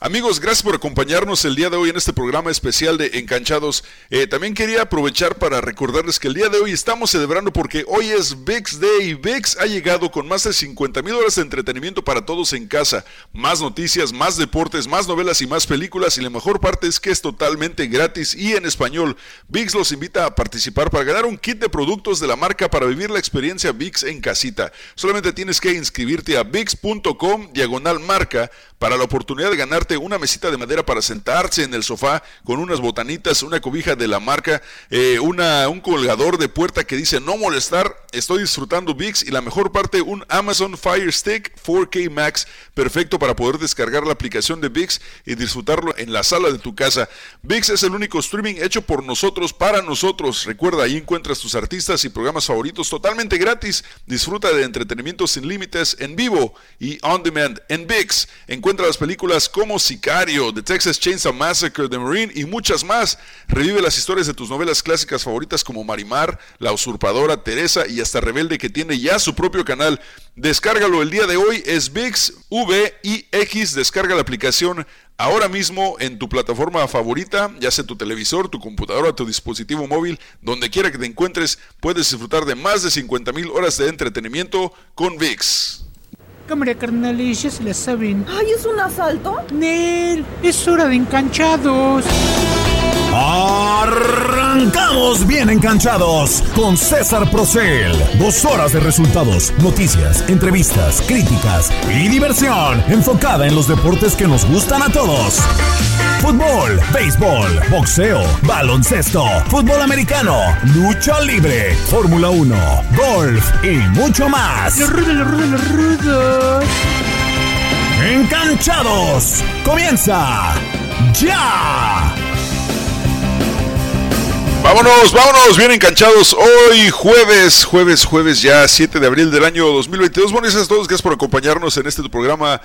Amigos, gracias por acompañarnos el día de hoy en este programa especial de Enganchados. Eh, también quería aprovechar para recordarles que el día de hoy estamos celebrando porque hoy es VIX Day. VIX ha llegado con más de 50 mil horas de entretenimiento para todos en casa. Más noticias, más deportes, más novelas y más películas. Y la mejor parte es que es totalmente gratis y en español. VIX los invita a participar para ganar un kit de productos de la marca para vivir la experiencia VIX en casita. Solamente tienes que inscribirte a VIX.com diagonal marca para la oportunidad de una mesita de madera para sentarse en el sofá con unas botanitas, una cobija de la marca, eh, una, un colgador de puerta que dice no molestar, estoy disfrutando VIX y la mejor parte, un Amazon Fire Stick 4K Max, perfecto para poder descargar la aplicación de VIX y disfrutarlo en la sala de tu casa. VIX es el único streaming hecho por nosotros, para nosotros. Recuerda, ahí encuentras tus artistas y programas favoritos totalmente gratis. Disfruta de entretenimiento sin límites en vivo y on demand en VIX. Encuentra las películas como Sicario, The Texas Chainsaw Massacre, The Marine y muchas más. Revive las historias de tus novelas clásicas favoritas como Marimar, La Usurpadora, Teresa y hasta Rebelde que tiene ya su propio canal. Descárgalo el día de hoy, es VIX VIX. Descarga la aplicación ahora mismo en tu plataforma favorita, ya sea tu televisor, tu computadora, tu dispositivo móvil, donde quiera que te encuentres, puedes disfrutar de más de 50 mil horas de entretenimiento con VIX. Cámara carnales, ya se la saben. ¡Ay, es un asalto! Nel, es hora de enganchados. Arrancamos bien enganchados con César Procel. Dos horas de resultados, noticias, entrevistas, críticas y diversión enfocada en los deportes que nos gustan a todos. Fútbol, béisbol, boxeo, baloncesto, fútbol americano, lucha libre, Fórmula 1, golf y mucho más. Ruda. Enganchados. Comienza ya. Vámonos, vámonos, bien enganchados. Hoy jueves, jueves, jueves ya 7 de abril del año 2022. Buenos días a todos, gracias por acompañarnos en este programa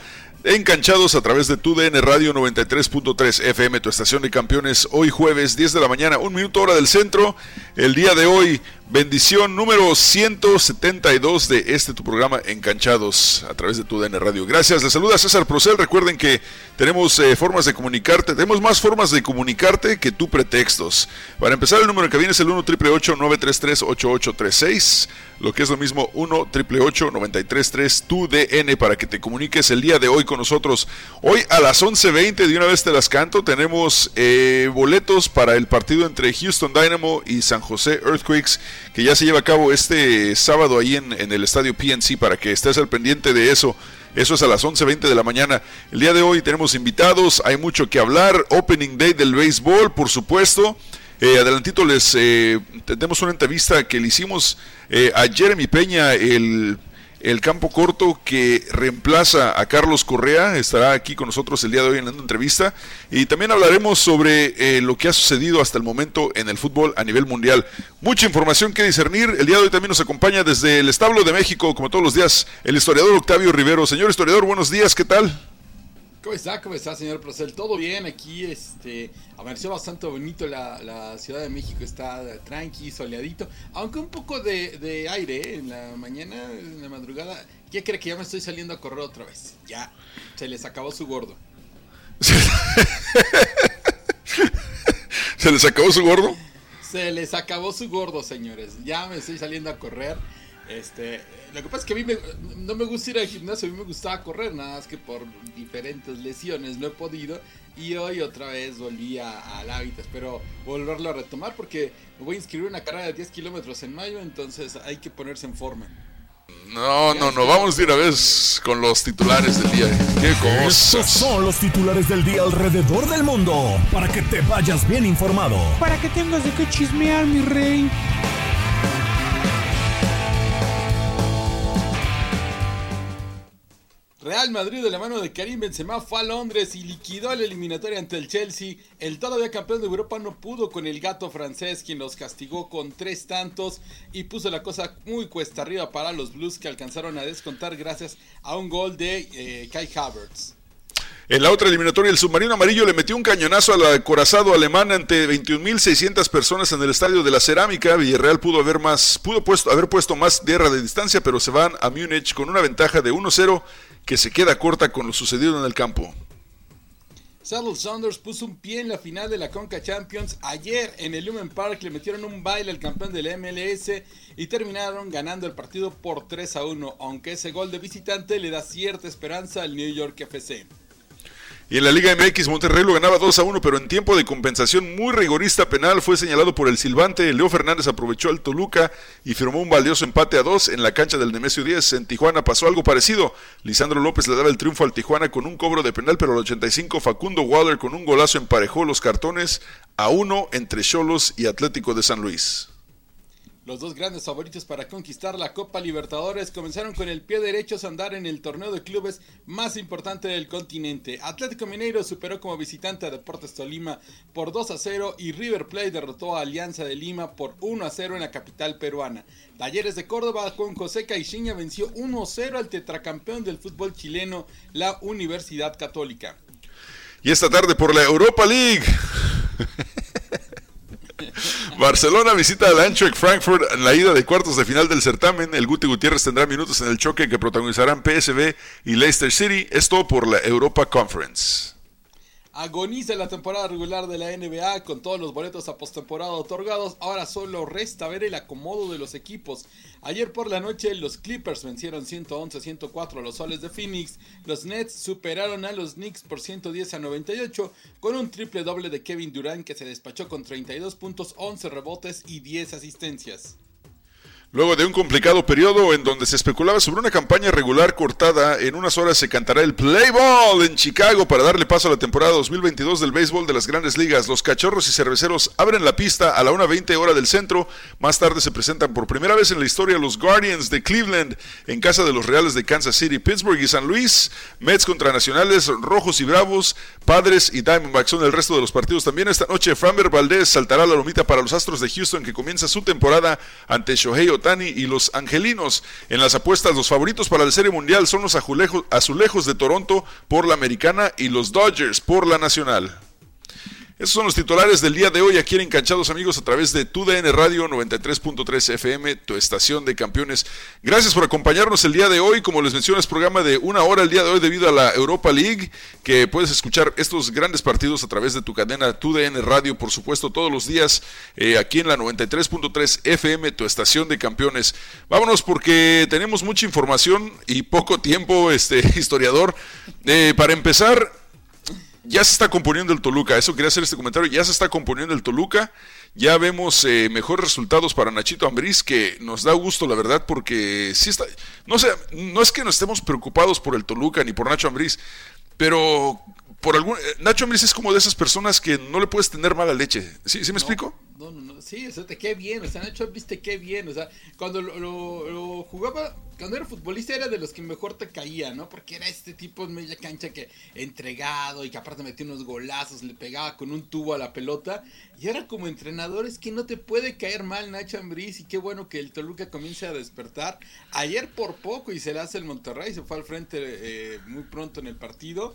Enganchados a través de tu DN Radio 93.3 FM, tu estación de campeones. Hoy jueves, 10 de la mañana, un minuto hora del centro. El día de hoy, bendición número 172 de este tu programa Enganchados a través de tu DN Radio. Gracias, les saluda César Procel. Recuerden que tenemos eh, formas de comunicarte, tenemos más formas de comunicarte que tu pretextos. Para empezar, el número que viene es el 1 933 8836 lo que es lo mismo 1 888 933 tu DN para que te comuniques el día de hoy con nosotros. Hoy a las 11.20 de una vez te las canto, tenemos eh, boletos para el partido entre Houston Dynamo y San José Earthquakes que ya se lleva a cabo este sábado ahí en, en el estadio PNC para que estés al pendiente de eso. Eso es a las 11.20 de la mañana. El día de hoy tenemos invitados, hay mucho que hablar. Opening Day del béisbol, por supuesto. Eh, adelantito les eh, tenemos una entrevista que le hicimos eh, a Jeremy Peña, el, el, campo corto que reemplaza a Carlos Correa. Estará aquí con nosotros el día de hoy en la entrevista. Y también hablaremos sobre lo que ha sucedido hasta el momento en el fútbol a nivel mundial. Mucha información que discernir. El día de hoy también nos acompaña desde el establo de México, como todos los días, el historiador Octavio Rivero. Señor historiador, buenos días, ¿qué tal? ¿Cómo está? ¿Cómo está, señor Procel? Todo bien aquí, este, amaneció bastante bonito la, la Ciudad de México, está tranqui, soleadito, aunque un poco de, de aire ¿eh? en la mañana, en la madrugada. ¿Qué cree que ya me estoy saliendo a correr otra vez? Ya, se les acabó su gordo. ¿Se les acabó su gordo? Se les acabó su gordo, señores. Ya me estoy saliendo a correr. Este, lo que pasa es que a mí me, no me gusta ir al gimnasio, a mí me gustaba correr, nada más que por diferentes lesiones no he podido. Y hoy otra vez volví al hábito, espero volverlo a retomar porque me voy a inscribir una carrera de 10 kilómetros en mayo, entonces hay que ponerse en forma. No, no, no, vamos de una vez con los titulares del día. ¿Qué cosas? Estos son los titulares del día alrededor del mundo para que te vayas bien informado. Para que tengas de qué chismear, mi rey. Real Madrid de la mano de Karim Benzema fue a Londres y liquidó la eliminatoria ante el Chelsea. El todavía campeón de Europa no pudo con el gato francés, quien los castigó con tres tantos y puso la cosa muy cuesta arriba para los Blues que alcanzaron a descontar gracias a un gol de eh, Kai Havertz. En la otra eliminatoria, el submarino amarillo le metió un cañonazo al acorazado alemán ante 21.600 personas en el estadio de la Cerámica. Villarreal pudo haber más, pudo puesto, haber puesto más guerra de distancia, pero se van a Múnich con una ventaja de 1-0 que se queda corta con lo sucedido en el campo. Saddle Saunders puso un pie en la final de la Conca Champions. Ayer en el Lumen Park le metieron un baile al campeón del MLS y terminaron ganando el partido por 3 a 1, aunque ese gol de visitante le da cierta esperanza al New York FC. Y en la Liga MX Monterrey lo ganaba 2 a 1, pero en tiempo de compensación muy rigorista penal fue señalado por el silbante. Leo Fernández aprovechó al Toluca y firmó un valioso empate a 2 en la cancha del Nemesio 10. En Tijuana pasó algo parecido. Lisandro López le daba el triunfo al Tijuana con un cobro de penal, pero al 85 Facundo Waller con un golazo emparejó los cartones a 1 entre Cholos y Atlético de San Luis. Los dos grandes favoritos para conquistar la Copa Libertadores comenzaron con el pie derecho a andar en el torneo de clubes más importante del continente. Atlético Mineiro superó como visitante a Deportes Tolima por 2 a 0 y River Plate derrotó a Alianza de Lima por 1 a 0 en la capital peruana. Talleres de Córdoba con José Caixinha venció 1 a 0 al tetracampeón del fútbol chileno, la Universidad Católica. Y esta tarde por la Europa League. Barcelona visita al Eintracht Frankfurt en la ida de cuartos de final del certamen. El Guti Gutiérrez tendrá minutos en el choque que protagonizarán PSV y Leicester City. Esto por la Europa Conference. Agoniza la temporada regular de la NBA con todos los boletos a postemporada otorgados. Ahora solo resta ver el acomodo de los equipos. Ayer por la noche los Clippers vencieron 111-104 a los Soles de Phoenix. Los Nets superaron a los Knicks por 110 a 98 con un triple doble de Kevin Durant que se despachó con 32 puntos, 11 rebotes y 10 asistencias. Luego de un complicado periodo en donde se especulaba sobre una campaña regular cortada, en unas horas se cantará el Play Ball en Chicago para darle paso a la temporada 2022 del béisbol de las grandes ligas. Los cachorros y cerveceros abren la pista a la 1.20 hora del centro. Más tarde se presentan por primera vez en la historia los Guardians de Cleveland en casa de los Reales de Kansas City, Pittsburgh y San Luis. Mets contra Nacionales, Rojos y Bravos, Padres y Diamondbacks son el resto de los partidos. También esta noche Framber Valdez saltará la lomita para los Astros de Houston que comienza su temporada ante Shohei Y los Angelinos. En las apuestas, los favoritos para la Serie Mundial son los azulejos de Toronto por la Americana y los Dodgers por la Nacional. Esos son los titulares del día de hoy aquí en Encanchados amigos a través de TUDN Radio 93.3 FM, tu estación de campeones. Gracias por acompañarnos el día de hoy. Como les mencioné, es programa de una hora el día de hoy debido a la Europa League, que puedes escuchar estos grandes partidos a través de tu cadena TUDN Radio, por supuesto, todos los días eh, aquí en la 93.3 FM, tu estación de campeones. Vámonos porque tenemos mucha información y poco tiempo, este historiador. Eh, para empezar, ya se está componiendo el Toluca, eso quería hacer este comentario, ya se está componiendo el Toluca, ya vemos eh, mejores resultados para Nachito Ambriz, que nos da gusto la verdad, porque sí está, no sé, no es que no estemos preocupados por el Toluca ni por Nacho Ambriz, pero por algún, eh, Nacho Ambriz es como de esas personas que no le puedes tener mala leche, ¿sí, ¿sí me explico? No, no, no, sí, o sea, te qué bien, o sea, Nacho viste qué bien, o sea, cuando lo, lo, lo, jugaba, cuando era futbolista era de los que mejor te caía, ¿no? Porque era este tipo en media cancha que entregado y que aparte metía unos golazos, le pegaba con un tubo a la pelota, y ahora como entrenador es que no te puede caer mal Nacho Ambriz y qué bueno que el Toluca comience a despertar. Ayer por poco y se le hace el Monterrey, se fue al frente eh, muy pronto en el partido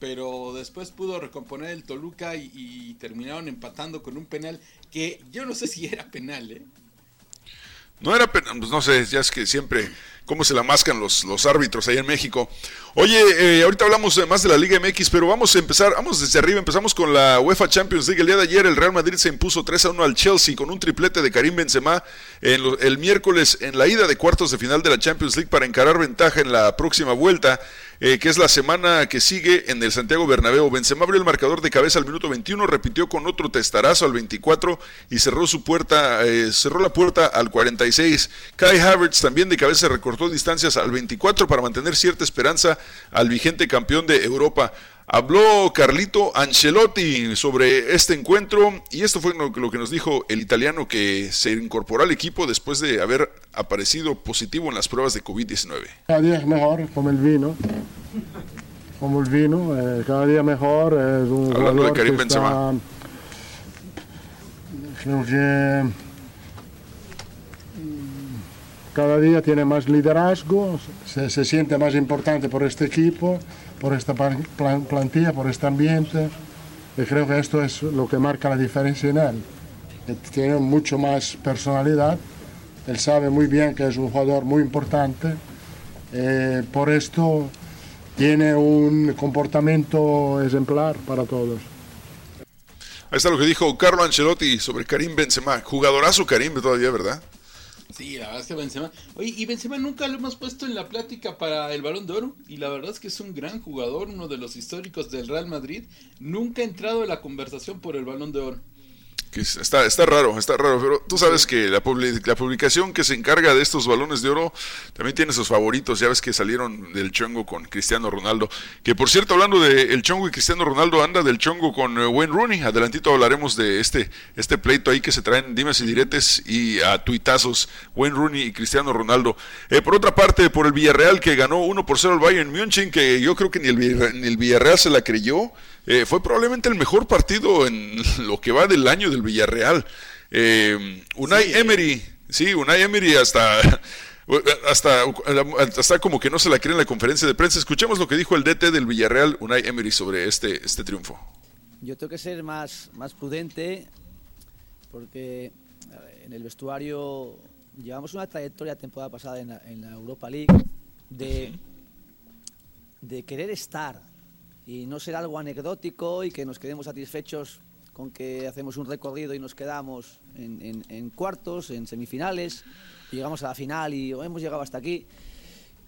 pero después pudo recomponer el Toluca y, terminaron empatando con un penal que yo no sé si era penal, ¿eh? No era penal, pues no sé, ya es que siempre cómo se la mascan los, los árbitros ahí en México. Oye, eh, ahorita hablamos más de la Liga MX, pero vamos a empezar, vamos desde arriba, empezamos con la UEFA Champions League. El día de ayer el Real Madrid se impuso 3 a 1 al Chelsea con un triplete de Karim Benzema en lo, el miércoles en la ida de cuartos de final de la Champions League para encarar ventaja en la próxima vuelta. Eh, que es la semana que sigue en el Santiago Bernabéu. Benzema abrió el marcador de cabeza al minuto 21, repitió con otro testarazo al 24 y cerró su puerta, eh, cerró la puerta al 46. Kai Havertz también de cabeza recortó distancias al 24 para mantener cierta esperanza al vigente campeón de Europa. Habló Carlito Ancelotti sobre este encuentro y esto fue lo, que nos dijo el italiano que se incorporó al equipo después de haber aparecido positivo en las pruebas de COVID-19. Cada día es mejor, como el vino. como el vino, eh, cada día mejor. Es un Hablando de jugador Karim que está, Benzema. creo que cada día tiene más liderazgo, se, se siente más importante por este equipo, por esta plan- plan- plantilla, por este ambiente. Y creo que esto es lo que marca la diferencia en él. Tiene mucho más personalidad. Él sabe muy bien que es un jugador muy importante. Eh, por esto tiene un comportamiento ejemplar para todos. Ahí está lo que dijo Carlo Ancelotti sobre Karim Benzema. Jugadorazo Karim todavía, ¿verdad? Sí, la verdad es que Benzema. Oye, y Benzema nunca lo hemos puesto en la plática para el Balón de Oro. Y la verdad es que es un gran jugador, uno de los históricos del Real Madrid. Nunca ha entrado en la conversación por el Balón de Oro. Que es- está, está raro, está raro, pero tú sabes que la, la publicación que se encarga de estos balones de oro también tiene sus favoritos. Ya ves que salieron del chongo con Cristiano Ronaldo. Que por cierto, hablando de el chongo y Cristiano Ronaldo, anda del chongo con eh, Wayne Rooney. Adelantito hablaremos de este, este pleito ahí que se traen dimes y diretes y a tuitazos. Wayne Rooney y Cristiano Ronaldo. Eh, por otra parte, por el Villarreal que ganó 1 por 0 al Bayern München, que yo creo que ni el, Villarre- ni el Villarreal se la creyó. Eh, fue probablemente el mejor partido en lo que va del año del Villarreal. Eh, Unai Emery, sí, Unai Emery hasta, hasta, hasta como que no se la cree en la conferencia de prensa. Escuchemos lo que dijo el DT del Villarreal, Unai Emery, sobre este, este triunfo. Yo tengo que ser más, más prudente porque eh, en el vestuario llevamos una trayectoria temporada pasada en la, en la Europa League de, de querer estar y no ser algo anecdótico y que nos quedemos satisfechos con que hacemos un recorrido y nos quedamos en, cuartos, en semifinales, y llegamos a la final y "Oh, hemos llegado hasta aquí.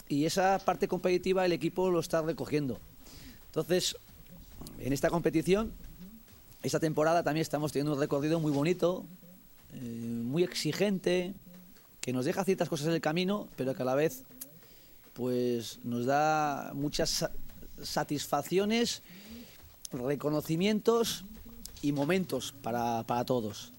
Y esa parte competitiva el equipo lo está recogiendo. Entonces, en esta competición, esta temporada también estamos teniendo un recorrido muy bonito, eh, muy exigente, que nos deja ciertas cosas en el camino, pero que a la vez pues nos da muchas satisfacciones, reconocimientos y momentos para, para todos.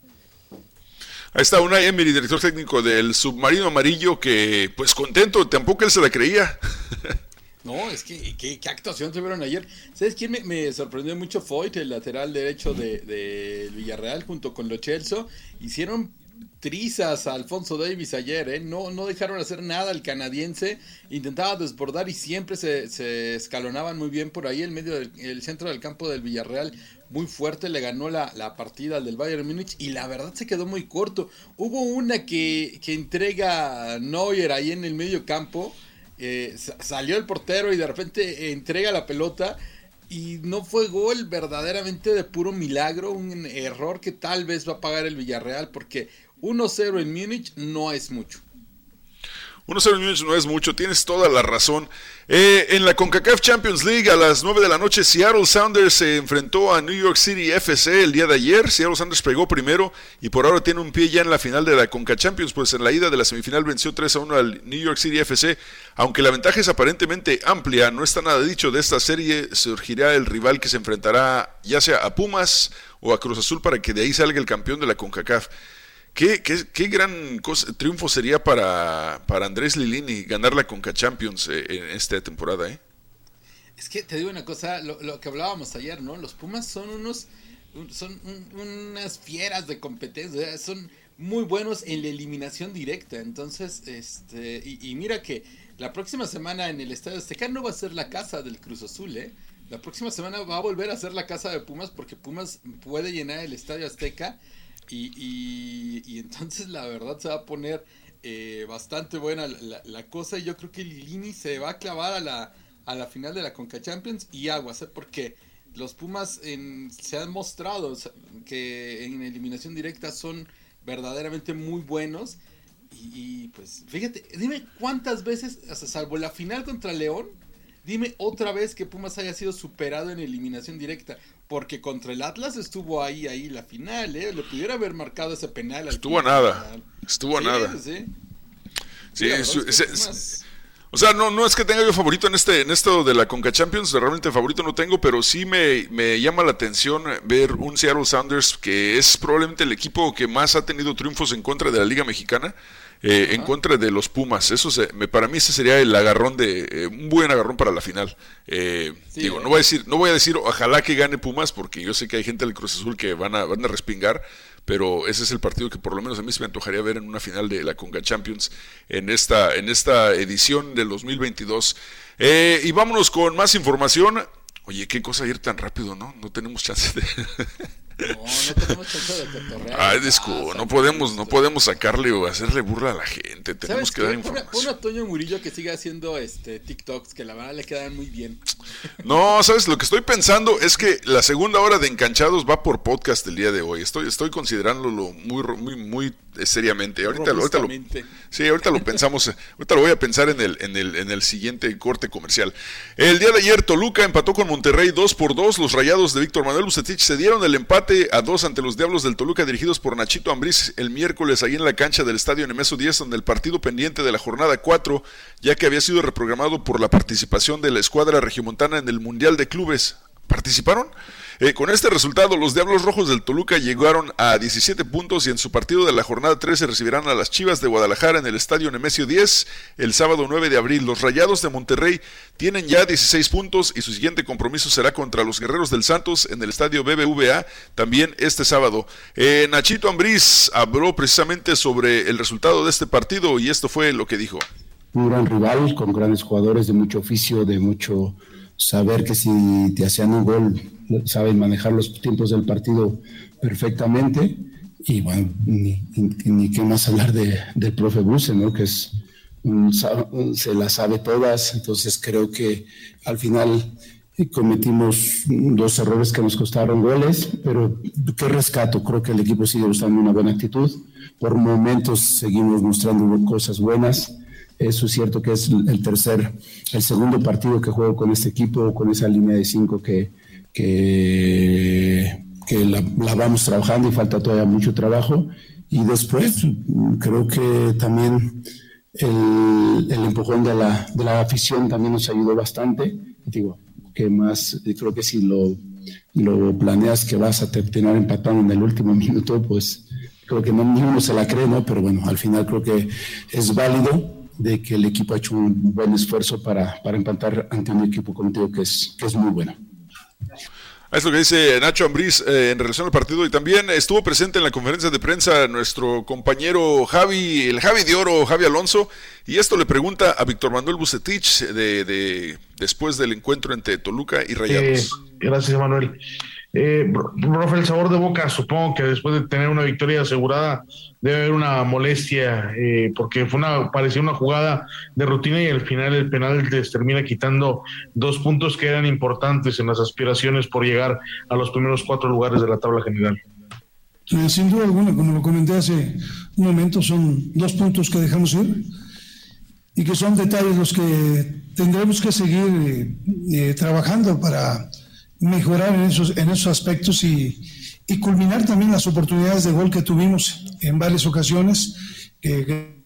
Ahí está Unai Emery, director técnico del Submarino Amarillo, que pues contento, tampoco él se la creía. No, es que qué, qué actuación tuvieron ayer. ¿Sabes quién me, me sorprendió mucho? Foyt, el lateral derecho de, de Villarreal, junto con Lo Celso. Hicieron trizas a Alfonso Davis ayer, ¿eh? No, no dejaron hacer nada al canadiense. Intentaba desbordar y siempre se, escalonaban muy bien por ahí. El medio del el centro del campo del Villarreal, muy fuerte, le ganó la, la partida al del Bayern Múnich y la verdad se quedó muy corto. Hubo una que, que entrega Neuer ahí en el medio campo eh, sa- salió el portero y de repente entrega la pelota y no fue gol verdaderamente de puro milagro, un error que tal vez va a pagar el Villarreal porque 1-0 en Múnich no es mucho. 1-0 Múnich no es mucho, tienes toda la razón. Eh, en la CONCACAF Champions League a las 9 de la noche, Seattle Sounders se enfrentó a New York City FC el día de ayer. Seattle Sounders pegó primero y por ahora tiene un pie ya en la final de la CONCA Champions, pues en la ida de la semifinal venció 3 a 1 al New York City FC. Aunque la ventaja es aparentemente amplia, no está nada dicho de esta serie, surgirá el rival que se enfrentará ya sea a Pumas o a Cruz Azul para que de ahí salga el campeón de la CONCACAF. ¿Qué, qué, qué gran triunfo sería para, para Andrés Lilini ganar la Conca Champions eh, en esta temporada, ¿eh? Es que te digo una cosa, lo, lo que hablábamos ayer, ¿no? Los Pumas son unos, un- son un- unas fieras de competencia, son muy buenos en la eliminación directa. Entonces, este, y, y mira que la próxima semana en el Estadio Azteca no va a ser la casa del Cruz Azul, ¿eh? La próxima semana va a volver a ser la casa de Pumas porque Pumas puede llenar el Estadio Azteca y, y- entonces la verdad se va a poner eh, bastante buena la, cosa y yo creo que Lini se va a clavar a la, a la final de la Conca Champions y aguas, ¿eh? porque los Pumas en- se han mostrado que en eliminación directa son verdaderamente muy buenos y, pues fíjate, dime cuántas veces, sea, salvo la final contra León, dime otra vez que Pumas haya sido superado en eliminación directa. Porque contra el Atlas estuvo ahí, ahí la final, ¿eh? Le pudiera haber marcado ese penal. al Estuvo a nada, estuvo a Sí, nada. sí. Es o sea, no, no es que tenga yo favorito en este en esto de la Conca Champions, realmente favorito no tengo, pero sí me, me llama la atención ver un Seattle Sounders que es probablemente el equipo que más ha tenido triunfos en contra de la Liga Mexicana. Eh, en contra de los Pumas. Eso se- me, para mí ese sería el agarrón de eh, un buen agarrón para la final. Eh, Sí, digo, eh. no voy a decir, no voy a decir ojalá que gane Pumas porque yo sé que hay gente del Cruz Azul que van a van a respingar, pero ese es el partido que por lo menos a mí se me antojaría ver en una final de la Conga Champions en esta en esta edición del 2022. Eh, y vámonos con más información. Oye, qué cosa ir tan rápido, ¿no? No tenemos chance de No, no tenemos chance de cotorrear. Ay, disco, casa, no podemos, no podemos sacarle o hacerle burla a la gente. Tenemos ¿Sabes que dar qué? Pon a- Pon información. a Toño Murillo que siga haciendo este TikToks que la verdad le quedan muy bien. No, sabes, lo que estoy pensando es que la segunda hora de Encanchados va por podcast el día de hoy. Estoy, estoy considerándolo muy, muy, muy seriamente. Ahorita, lo- ahorita lo, sí, ahorita lo pensamos, eh, ahorita lo voy a pensar en el, en el, en el siguiente corte comercial. El día de ayer Toluca empató con Monterrey 2 por 2. Los rayados de Víctor Manuel Bucetich se dieron el empate a 2 ante los Diablos del Toluca dirigidos por Nachito Ambriz el miércoles ahí en la cancha del estadio Nemesio 10, donde el partido pendiente de la jornada 4, ya que había sido reprogramado por la participación de la escuadra regiomontana en el Mundial de Clubes. ¿Participaron? Eh, con este resultado, los Diablos Rojos del Toluca llegaron a 17 puntos y en su partido de la jornada 13 recibirán a las Chivas de Guadalajara en el Estadio Nemesio 10 el sábado 9 de abril. Los Rayados de Monterrey tienen ya 16 puntos y su siguiente compromiso será contra los Guerreros del Santos en el Estadio BBVA también este sábado. Eh, Nachito Ambriz habló precisamente sobre el resultado de este partido y esto fue lo que dijo. un gran rival con grandes jugadores de mucho oficio, de mucho saber que si te hacían un gol, saben manejar los tiempos del partido perfectamente. Y bueno, ni, ni- qué más hablar de, del profe Bruce, ¿no? que es se las sabe todas. Entonces creo que al final eh, cometimos dos errores que nos costaron goles, pero qué rescato. Creo que el equipo sigue mostrando una buena actitud. Por momentos seguimos mostrando cosas buenas. Eso es cierto que es el tercer, el segundo partido que juego con este equipo, con esa línea de cinco que, que, que la, vamos trabajando y falta todavía mucho trabajo. Y después creo que también el, el empujón de la, de la afición también nos ayudó bastante. Digo, que más, creo que si lo, lo planeas que vas a terminar empatando en el último minuto, pues creo que no, ni uno se la cree, ¿no? Pero bueno, al final creo que es válido de que el equipo ha hecho un buen esfuerzo para, para empatar ante un equipo, digo, que es, que es muy bueno. Es lo que dice Nacho Ambriz eh, en relación al partido y también estuvo presente en la conferencia de prensa nuestro compañero Javi, el Javi de Oro, Javi Alonso, y esto le pregunta a Víctor Manuel Bucetich de, de- después del encuentro entre Toluca y Eh, Rayados. gracias, Manuel. Eh, profe, el sabor de boca, supongo que después de tener una victoria asegurada, debe haber una molestia, eh, porque fue una, parecía una jugada de rutina y al final el penal les termina quitando dos puntos que eran importantes en las aspiraciones por llegar a los primeros cuatro lugares de la tabla general. Eh, Sin duda alguna, como lo comenté hace un momento, son dos puntos que dejamos ir y que son detalles los que tendremos que seguir eh, eh, trabajando para mejorar en esos, en esos aspectos y, y culminar también las oportunidades de gol que tuvimos en varias ocasiones, que,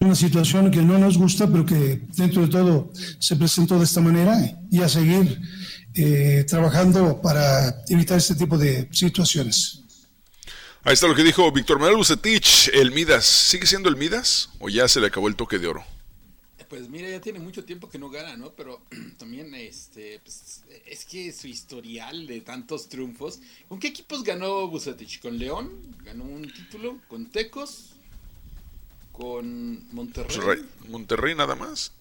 una situación que no nos gusta, pero que dentro de todo se presentó de esta manera y a seguir eh, trabajando para evitar este tipo de situaciones. Ahí está lo que dijo Víctor Manuel Bucetich, el Midas. ¿Sigue siendo el Midas o ya se le acabó el toque de oro? Pues mira, ya tiene mucho tiempo que no gana, ¿no? Pero también, este, pues, es que su historial de tantos triunfos. ¿Con qué equipos ganó Bucetich? ¿Con León? ¿Ganó un título? ¿Con Tecos? ¿Con Monterrey? Pues, Monterrey nada más.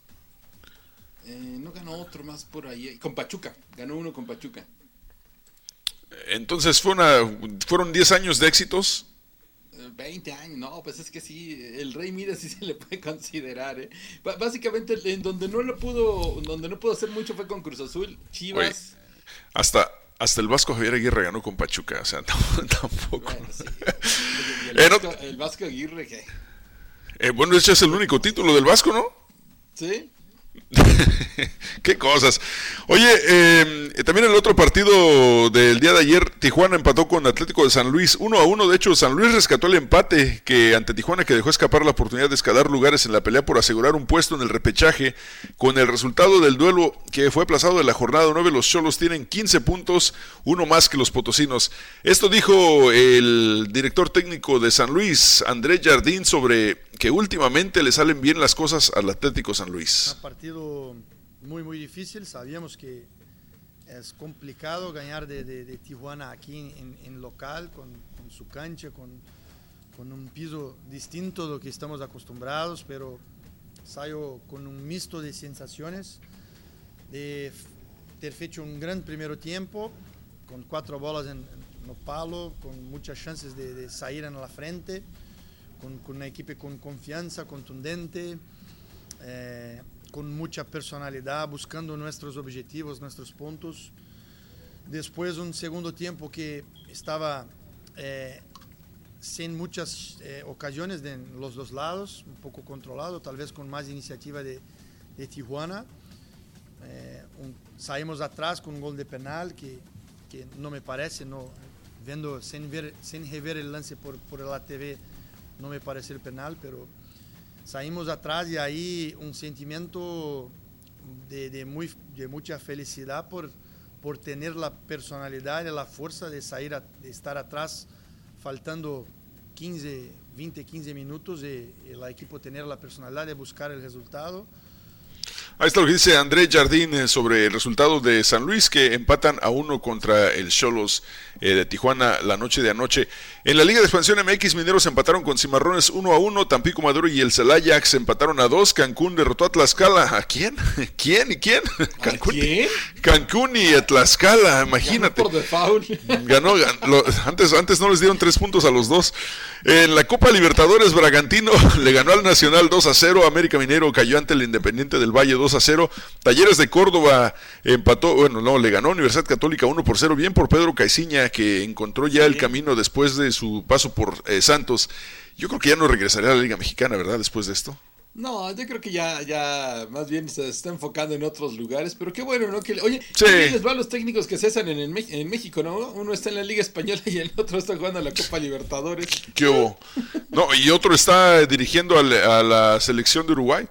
Eh, no ganó otro más por ahí. Con Pachuca. Ganó uno con Pachuca. Entonces fue una, fueron 10 años de éxitos. Eh, 20 años, no, pues es que sí, el Rey Midas sí se le puede considerar, ¿eh? Básicamente, en donde no lo pudo, donde no pudo hacer mucho fue con Cruz Azul, Chivas. Hasta, hasta el Vasco Javier Aguirre ganó con Pachuca. O sea, tampoco. Bueno, sí. Y el, no- Vasco, el Vasco Aguirre, que Eh, bueno, ese es el único título del Vasco, ¿no? ¿Sí? Qué cosas. Oye, eh, también el otro partido del día de ayer, Tijuana empató con Atlético de San Luis 1 a 1. De hecho, San Luis rescató el empate que ante Tijuana que dejó escapar la oportunidad de escalar lugares en la pelea por asegurar un puesto en el repechaje. Con el resultado del duelo que fue aplazado de la jornada 9, los Cholos tienen 15 puntos, uno más que los potosinos. Esto dijo el director técnico de San Luis, Andrés Jardín, sobre que últimamente le salen bien las cosas al Atlético San Luis. Partido muy, muy difícil. Sabíamos que es complicado ganar de, de, de Tijuana aquí en, en local, con, con, su cancha, con, con, un piso distinto de lo que estamos acostumbrados, pero salió con un mixto de sensaciones, de ter hecho un gran primer tiempo, con cuatro bolas en, en palo, con muchas chances de, de salir en la frente con, con, una equipe con confianza, contundente, eh, con mucha personalidad, buscando nuestros objetivos, nuestros puntos. Después un segundo tiempo que estaba eh, sin muchas eh, ocasiones de los dos lados, un poco controlado, tal vez con más iniciativa de, de Tijuana. Un, saímos atrás con un gol de penal que, que no me parece, no, viendo, sin, ver, sin rever el lance por, por la TV, no me parece el penal, pero saímos atrás y ahí un sentimiento de, de, muy, de por, por tener la personalidad y la fuerza de, salir a, de estar atrás faltando 15, 20, 15 minutos y, y el equipo tener la personalidad de buscar el resultado. Ahí está lo que dice Andrés Jardín eh, sobre el resultado de San Luis, que empatan a uno contra el Cholos eh, de Tijuana la noche de anoche. En la Liga de Expansión MX, Mineros empataron con Cimarrones 1 a 1, Tampico Maduro y el Celayax empataron a 2, Cancún derrotó a Tlaxcala. ¿A quién? ¿Quién y quién? Cancún, quién? Cancún y a Tlaxcala, imagínate. Ganó por default. Ganó, ganó antes, antes no les dieron tres puntos a los dos. En la Copa Libertadores, Bragantino le ganó al Nacional 2 a 0, América Minero cayó ante el Independiente del Valle 2 a 0, Talleres de Córdoba empató, bueno, no, le ganó Universidad Católica 1 por 0, bien por Pedro Caiciña, que encontró ya el camino después de su paso por eh, Santos. Yo creo que ya no regresaría a la Liga Mexicana, ¿verdad? Después de esto. No, yo creo que ya, ya más bien se está enfocando en otros lugares, pero qué bueno, ¿no? Que, oye, Sí. ¿qué les va a los técnicos que cesan en, el en México, ¿no? Uno está en la Liga Española y el otro está jugando la Copa Libertadores. ¿Qué hubo? No, y otro está dirigiendo a la selección de Uruguay.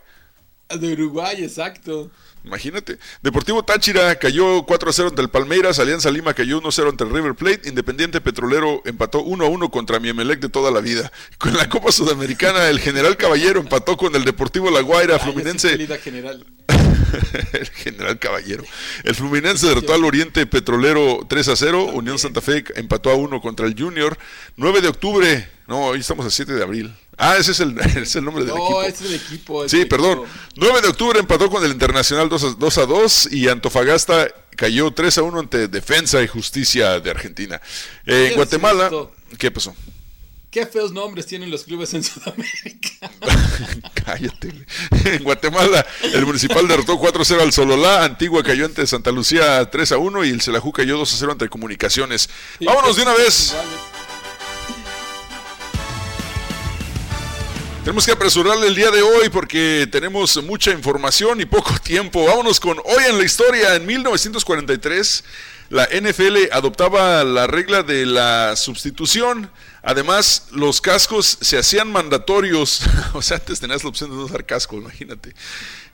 De Uruguay, exacto. Imagínate. Deportivo Táchira cayó 4 a 0 ante el Palmeiras, Alianza Lima cayó 1 a 0 ante el River Plate, Independiente Petrolero empató 1 a 1 contra mi Emelec de toda la vida. Con la Copa Sudamericana, el General Caballero empató con el Deportivo La Guaira, Fluminense. Ay, general. el General Caballero. El Fluminense derrotó al Oriente Petrolero 3 a 0, Unión Santa Fe empató a 1 contra el Junior. 9 de octubre, no, hoy estamos a 7 de abril. Ah, ese es el, ese es el nombre del No, equipo. ese es el equipo. es Sí, el perdón. equipo. 9 de octubre empató con el Internacional 2 a, 2 a 2 y Antofagasta cayó 3 a 1 ante Defensa y Justicia de Argentina. Eh, en Guatemala. ¿qué pasó? Qué feos nombres tienen los clubes en Sudamérica. Cállate. En Guatemala, el municipal derrotó 4-0 al Sololá, Antigua cayó ante Santa Lucía 3-1 y el Celajú cayó 2-0 ante Comunicaciones. Vámonos de una vez. Tenemos que apresurarle el día de hoy porque tenemos mucha información y poco tiempo. Vámonos con hoy en la historia. En 1943, la NFL adoptaba la regla de la sustitución. Además, los cascos se hacían mandatorios. o sea, antes tenías la opción de no usar casco, imagínate.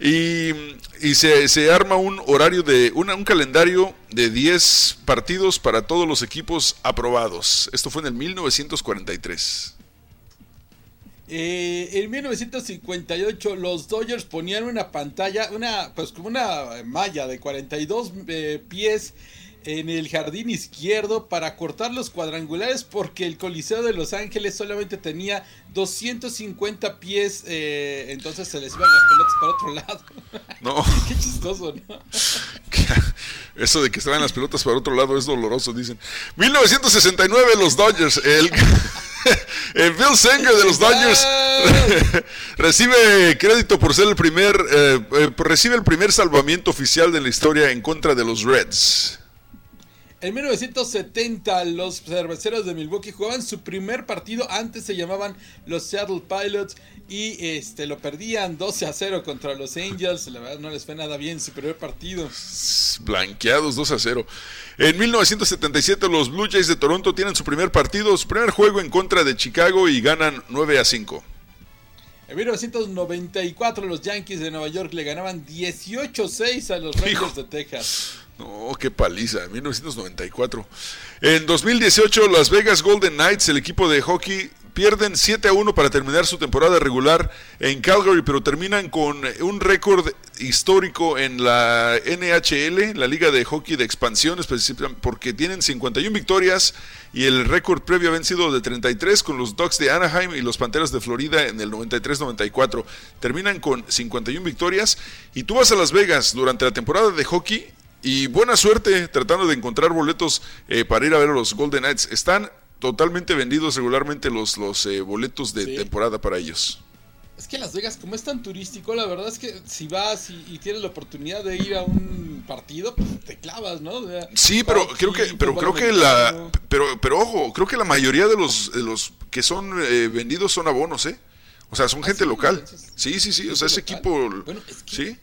Y, se, se arma un horario de una- un calendario de 10 partidos para todos los equipos aprobados. Esto fue en el 1943. Eh, en 1958 los Dodgers ponían una pantalla, una pues como una malla de 42 eh, pies en el jardín izquierdo para cortar los cuadrangulares porque el Coliseo de Los Ángeles solamente tenía 250 pies, eh, entonces se les iban las pelotas para otro lado. No. Qué chistoso, ¿no? Eso de que estaban las pelotas para otro lado es doloroso, dicen. 1969 los Dodgers, el Bill Sanger de los Dodgers recibe crédito por ser el primer, eh, eh, recibe el primer salvamiento oficial de la historia en contra de los Reds. En 1970 los cerveceros de Milwaukee jugaban su primer partido, antes se llamaban los Seattle Pilots y este lo perdían 12 a 0 contra los Angels, la verdad no les fue nada bien su primer partido. Blanqueados 2 a 0. En 1977 los Blue Jays de Toronto tienen su primer partido, su primer juego en contra de Chicago y ganan 9 a 5. En 1994 los Yankees de Nueva York le ganaban 18-6 a los Rangers de Texas. No, qué paliza, en 1994. En 2018 Las Vegas Golden Knights, el equipo de hockey, pierden 7 a 1 para terminar su temporada regular en Calgary, pero terminan con un récord histórico en la NHL, la Liga de Hockey de Expansión, porque tienen 51 victorias y el récord previo había sido de 33 con los Ducks de Anaheim y los Panteras de Florida en el 93-94. Terminan con 51 victorias y tú vas a Las Vegas durante la temporada de hockey y buena suerte tratando de encontrar boletos eh, para ir a ver a los Golden Knights. Están totalmente vendidos regularmente los, los eh, boletos de Sí. temporada para ellos. Es que Las Vegas, como es tan turístico, la verdad es que si vas y, y tienes la oportunidad de ir a un partido, pues te clavas, ¿no? O sea, Sí, pero creo que, pero creo que la, pero, pero ojo, creo que la mayoría de los, de los que son eh, vendidos son abonos, ¿eh? O sea, son gente local. Sí, sí, sí. O sea, ese local. equipo, Bueno, es que- sí.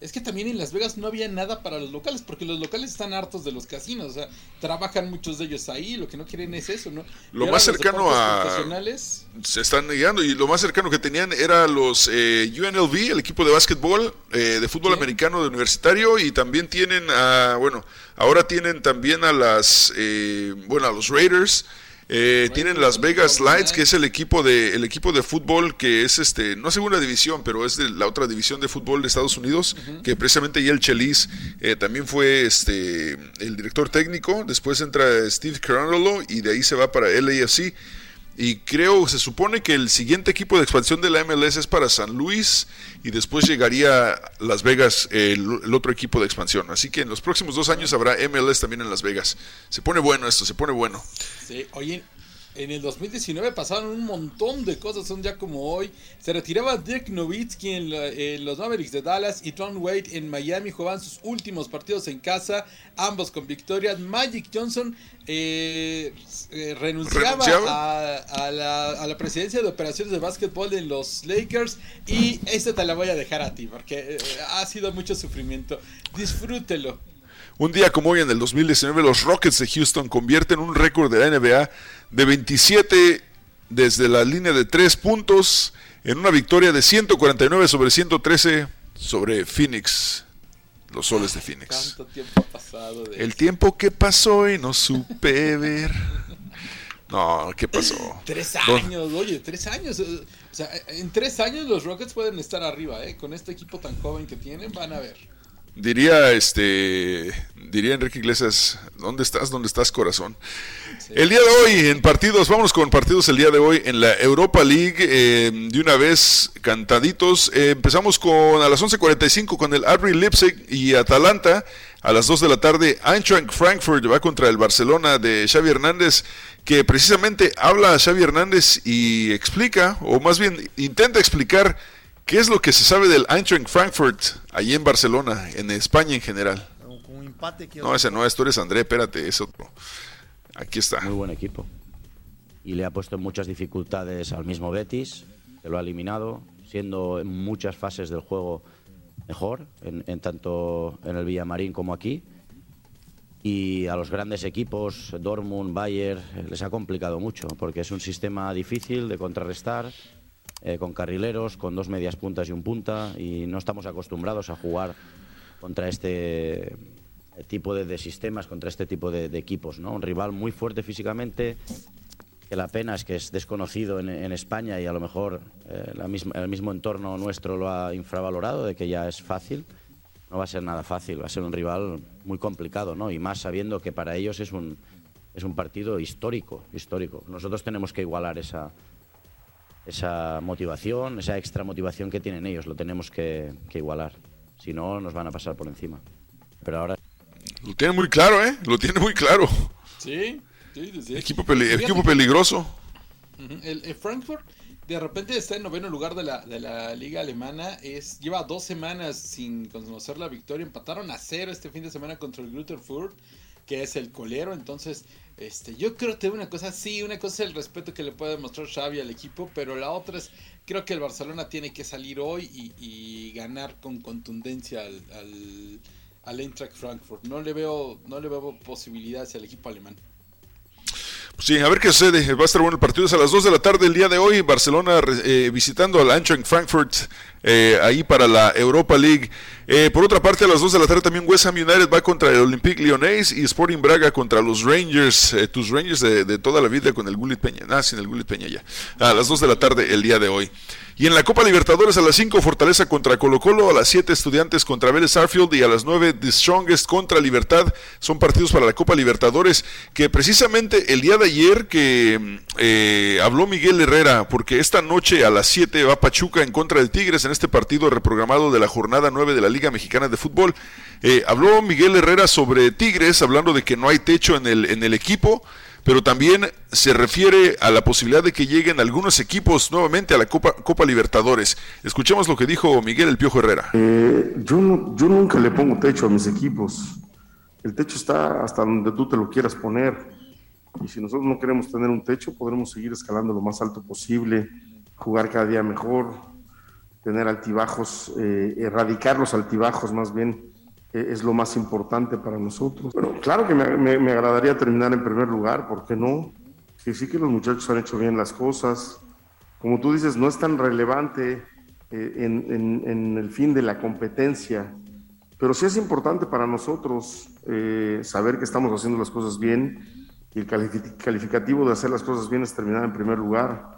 Es que también en Las Vegas no había nada para los locales, porque los locales están hartos de los casinos, o sea, trabajan muchos de ellos ahí, lo que no quieren es eso, ¿no? Lo más cercano a- profesionales, se están llegando y lo más cercano que tenían era los eh, UNLV, el equipo de básquetbol, eh, de fútbol americano de universitario y también tienen a, bueno, ahora tienen también a las, eh, bueno, a los Raiders. Eh, tienen Las Vegas Lights, que es el equipo de el equipo de fútbol que es este no segunda división, pero es de la otra división de fútbol de Estados Unidos, que precisamente ya el Chelis eh, también fue este el director técnico. Después entra Steve Carandolo y de ahí se va para LAFC. Y creo, se supone que el siguiente equipo de expansión de la MLS es para San Luis y después llegaría Las Vegas el, otro equipo de expansión. Así que en los próximos dos años habrá MLS también en Las Vegas. Se pone bueno esto, se pone bueno. sí, oye, en el 2019 pasaron un montón de cosas, un día como hoy, se retiraba Dirk Nowitzki en, la- en los Mavericks de Dallas y Tom Wade en Miami jugaban sus últimos partidos en casa, ambos con victorias. Magic Johnson eh, eh, renunciaba, Renunciaba. A, a la, a la presidencia de operaciones de básquetbol en los Lakers y esta te la voy a dejar a ti porque eh, ha sido mucho sufrimiento. Disfrútelo. Un día como hoy en el 2019 los Rockets de Houston convierten un récord de la NBA de 27 desde la línea de 3 puntos en una victoria de 149 sobre 113 sobre Phoenix, los soles de Phoenix. Tanto tiempo ha pasado de El tiempo que pasó y no supe ver. No, ¿qué pasó? Tres No, años, oye, tres años. O sea, en tres años los Rockets pueden estar arriba, ¿eh? Con este equipo tan joven que tienen, van a ver. Diría este diría Enrique Iglesias, ¿dónde estás? ¿Dónde estás, corazón? El día de hoy en partidos, vámonos con partidos el día de hoy en la Europa League, eh, de una vez cantaditos. Eh, empezamos con a las 11:45 con el RB Leipzig y Atalanta. A las 2 de la tarde, Eintracht Frankfurt va contra el Barcelona de Xavi Hernández, que precisamente habla a Xavi Hernández y explica, o más bien intenta explicar qué es lo que se sabe del Eintracht Frankfurt allí en Barcelona, en España en general. Con un empate que No, ese no es, tú eres André, espérate, es otro. Aquí está. Muy buen equipo. Y le ha puesto en muchas dificultades al mismo Betis, que lo ha eliminado, siendo en muchas fases del juego mejor, en, en tanto en el Villamarín como aquí. Y a los grandes equipos, Dortmund, Bayern, les ha complicado mucho, porque es un sistema difícil de contrarrestar, eh, con carrileros, con dos medias puntas y un punta, y no estamos acostumbrados a jugar contra este tipo de, de sistemas, contra este tipo de, de equipos. ¿no? Un rival muy fuerte físicamente, que la pena es que es desconocido en, en España y a lo mejor eh, la misma- el mismo entorno nuestro lo ha infravalorado, de que ya es fácil. No va a ser nada fácil, va a ser un rival muy complicado, ¿no? Y más sabiendo que para ellos es un, es un partido histórico, histórico. Nosotros tenemos que igualar esa, esa motivación, esa extra motivación que tienen ellos, lo tenemos que, que igualar. Si no, nos van a pasar por encima. Pero ahora Lo tiene muy claro, ¿eh? Lo tiene muy claro. Sí, sí, sí, sí. Equipo, peli- Fíjate equipo peligroso. El, el Frankfurt de repente está en noveno lugar de la, de la liga alemana. Es, lleva dos semanas sin conocer la victoria. Empataron a cero este fin de semana contra el Grutterfurt. Que es el colero. Entonces, este, yo creo que una cosa, sí, una cosa es el respeto que le puede mostrar Xavi al equipo, pero la otra es, creo que el Barcelona tiene que salir hoy y, ganar con contundencia al, al, al Eintracht Frankfurt. No le veo, no le veo posibilidades al equipo alemán. Sí, a ver qué sucede. Va a estar bueno el partido. Es a las 2 de la tarde el día de hoy. Barcelona eh, visitando al Eintracht Frankfurt eh, ahí para la Europa League. Eh, por otra parte, a las 2 de la tarde también West Ham United va contra el Olympique Lyonnais y Sporting Braga contra los Rangers, eh, tus Rangers de, de, toda la vida con el Gullit Peña. Ah, sin el Gullit Peña ya. A las 2 de la tarde el día de hoy. Y en la Copa Libertadores a las 5 Fortaleza contra Colo Colo, a las 7 Estudiantes contra Vélez Arfield y a las 9 The Strongest contra Libertad. Son partidos para la Copa Libertadores que precisamente el día de ayer que eh, habló Miguel Herrera, porque esta noche a las 7 va Pachuca en contra del Tigres en este partido reprogramado de la jornada 9 de la Liga Mexicana de Fútbol. Eh, habló Miguel Herrera sobre Tigres, hablando de que no hay techo en el, en el equipo pero también se refiere a la posibilidad de que lleguen algunos equipos nuevamente a la Copa, Copa Libertadores. Escuchemos lo que dijo Miguel El Piojo Herrera. Eh, yo, yo nunca le pongo techo a mis equipos. El techo está hasta donde tú te lo quieras poner. Y si nosotros no queremos tener un techo, podremos seguir escalando lo más alto posible, jugar cada día mejor, tener altibajos, eh, erradicar los altibajos más bien es lo más importante para nosotros. Bueno, claro que me, me, me, agradaría terminar en primer lugar, ¿por qué no? Que sí que los muchachos han hecho bien las cosas. Como tú dices, no es tan relevante eh, en, en, en, el fin de la competencia, pero sí es importante para nosotros eh, saber que estamos haciendo las cosas bien y el calificativo de hacer las cosas bien es terminar en primer lugar.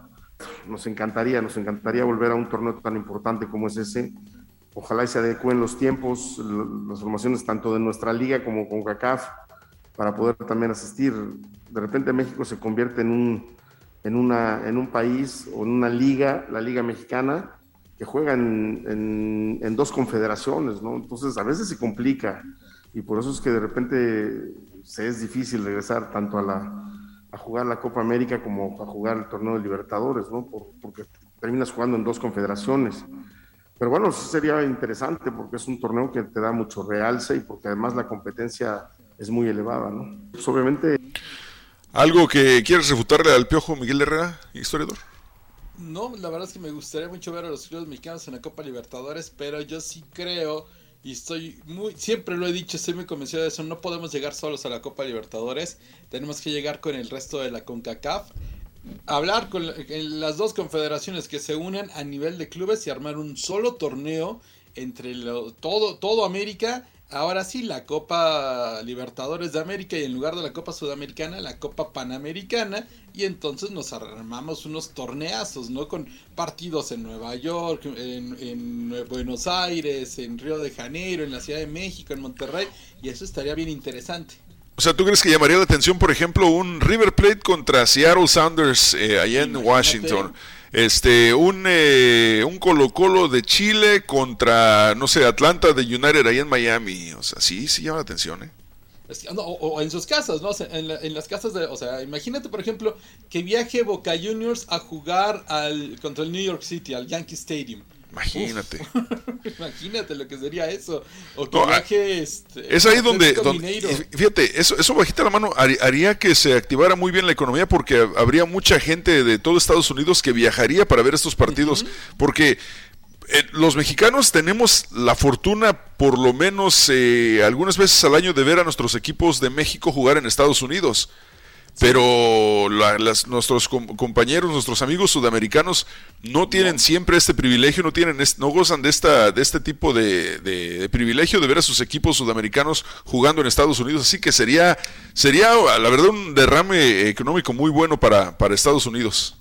Nos encantaría, nos encantaría volver a un torneo tan importante como es ese, ojalá y se adecúen los tiempos, las formaciones tanto de nuestra liga como con CACAF, para poder también asistir. De repente México se convierte en un, en un país o en una liga, la liga mexicana, que juega en, en, en, dos confederaciones, ¿no? Entonces a veces se complica y por eso es que de repente se es difícil regresar tanto a, la, a jugar la Copa América como a jugar el torneo de Libertadores, ¿no? Por, porque terminas jugando en dos confederaciones. Pero bueno, eso sería interesante porque es un torneo que te da mucho realce y porque además la competencia es muy elevada, ¿no? Pues obviamente... ¿Algo que quieres refutarle al Piojo Miguel Herrera, historiador? No, la verdad es que me gustaría mucho ver a los clubes mexicanos en la Copa Libertadores, pero yo sí creo y estoy muy, siempre lo he dicho, estoy muy convencido de eso, no podemos llegar solos a la Copa Libertadores, tenemos que llegar con el resto de la CONCACAF hablar con las dos confederaciones que se unan a nivel de clubes y armar un solo torneo entre lo, todo, todo América. Ahora sí, la Copa Libertadores de América y en lugar de la Copa Sudamericana, la Copa Panamericana. Y entonces nos armamos unos torneazos, ¿no? Con partidos en Nueva York, en, en Buenos Aires, en Río de Janeiro, en la Ciudad de México, en Monterrey. Y eso estaría bien interesante. O sea, ¿tú crees que llamaría la atención, por ejemplo, un River Plate contra Seattle Sounders eh, allá en Washington? Este, un, eh, un Colo Colo de Chile contra, no sé, Atlanta de United allá en Miami. O sea, sí, sí llama la atención, ¿eh? O, en sus casas, ¿no? En, la, en, las casas de... O sea, imagínate, por ejemplo, que viaje Boca Juniors a jugar al, contra el New York City, al Yankee Stadium. Imagínate. Imagínate lo que sería eso. O que no, viaje, este, es ahí donde, donde, fíjate, eso, eso bajita la mano haría que se activara muy bien la economía porque habría mucha gente de todo Estados Unidos que viajaría para ver estos partidos. Uh -huh. Porque eh, los mexicanos tenemos la fortuna, por lo menos eh, algunas veces al año, de ver a nuestros equipos de México jugar en Estados Unidos pero la, las, nuestros com compañeros, nuestros amigos sudamericanos no tienen no. siempre este privilegio, no tienen no gozan de esta de este tipo de, de, de, privilegio de ver a sus equipos sudamericanos jugando en Estados Unidos, así que sería sería la verdad un derrame económico muy bueno para, para Estados Unidos.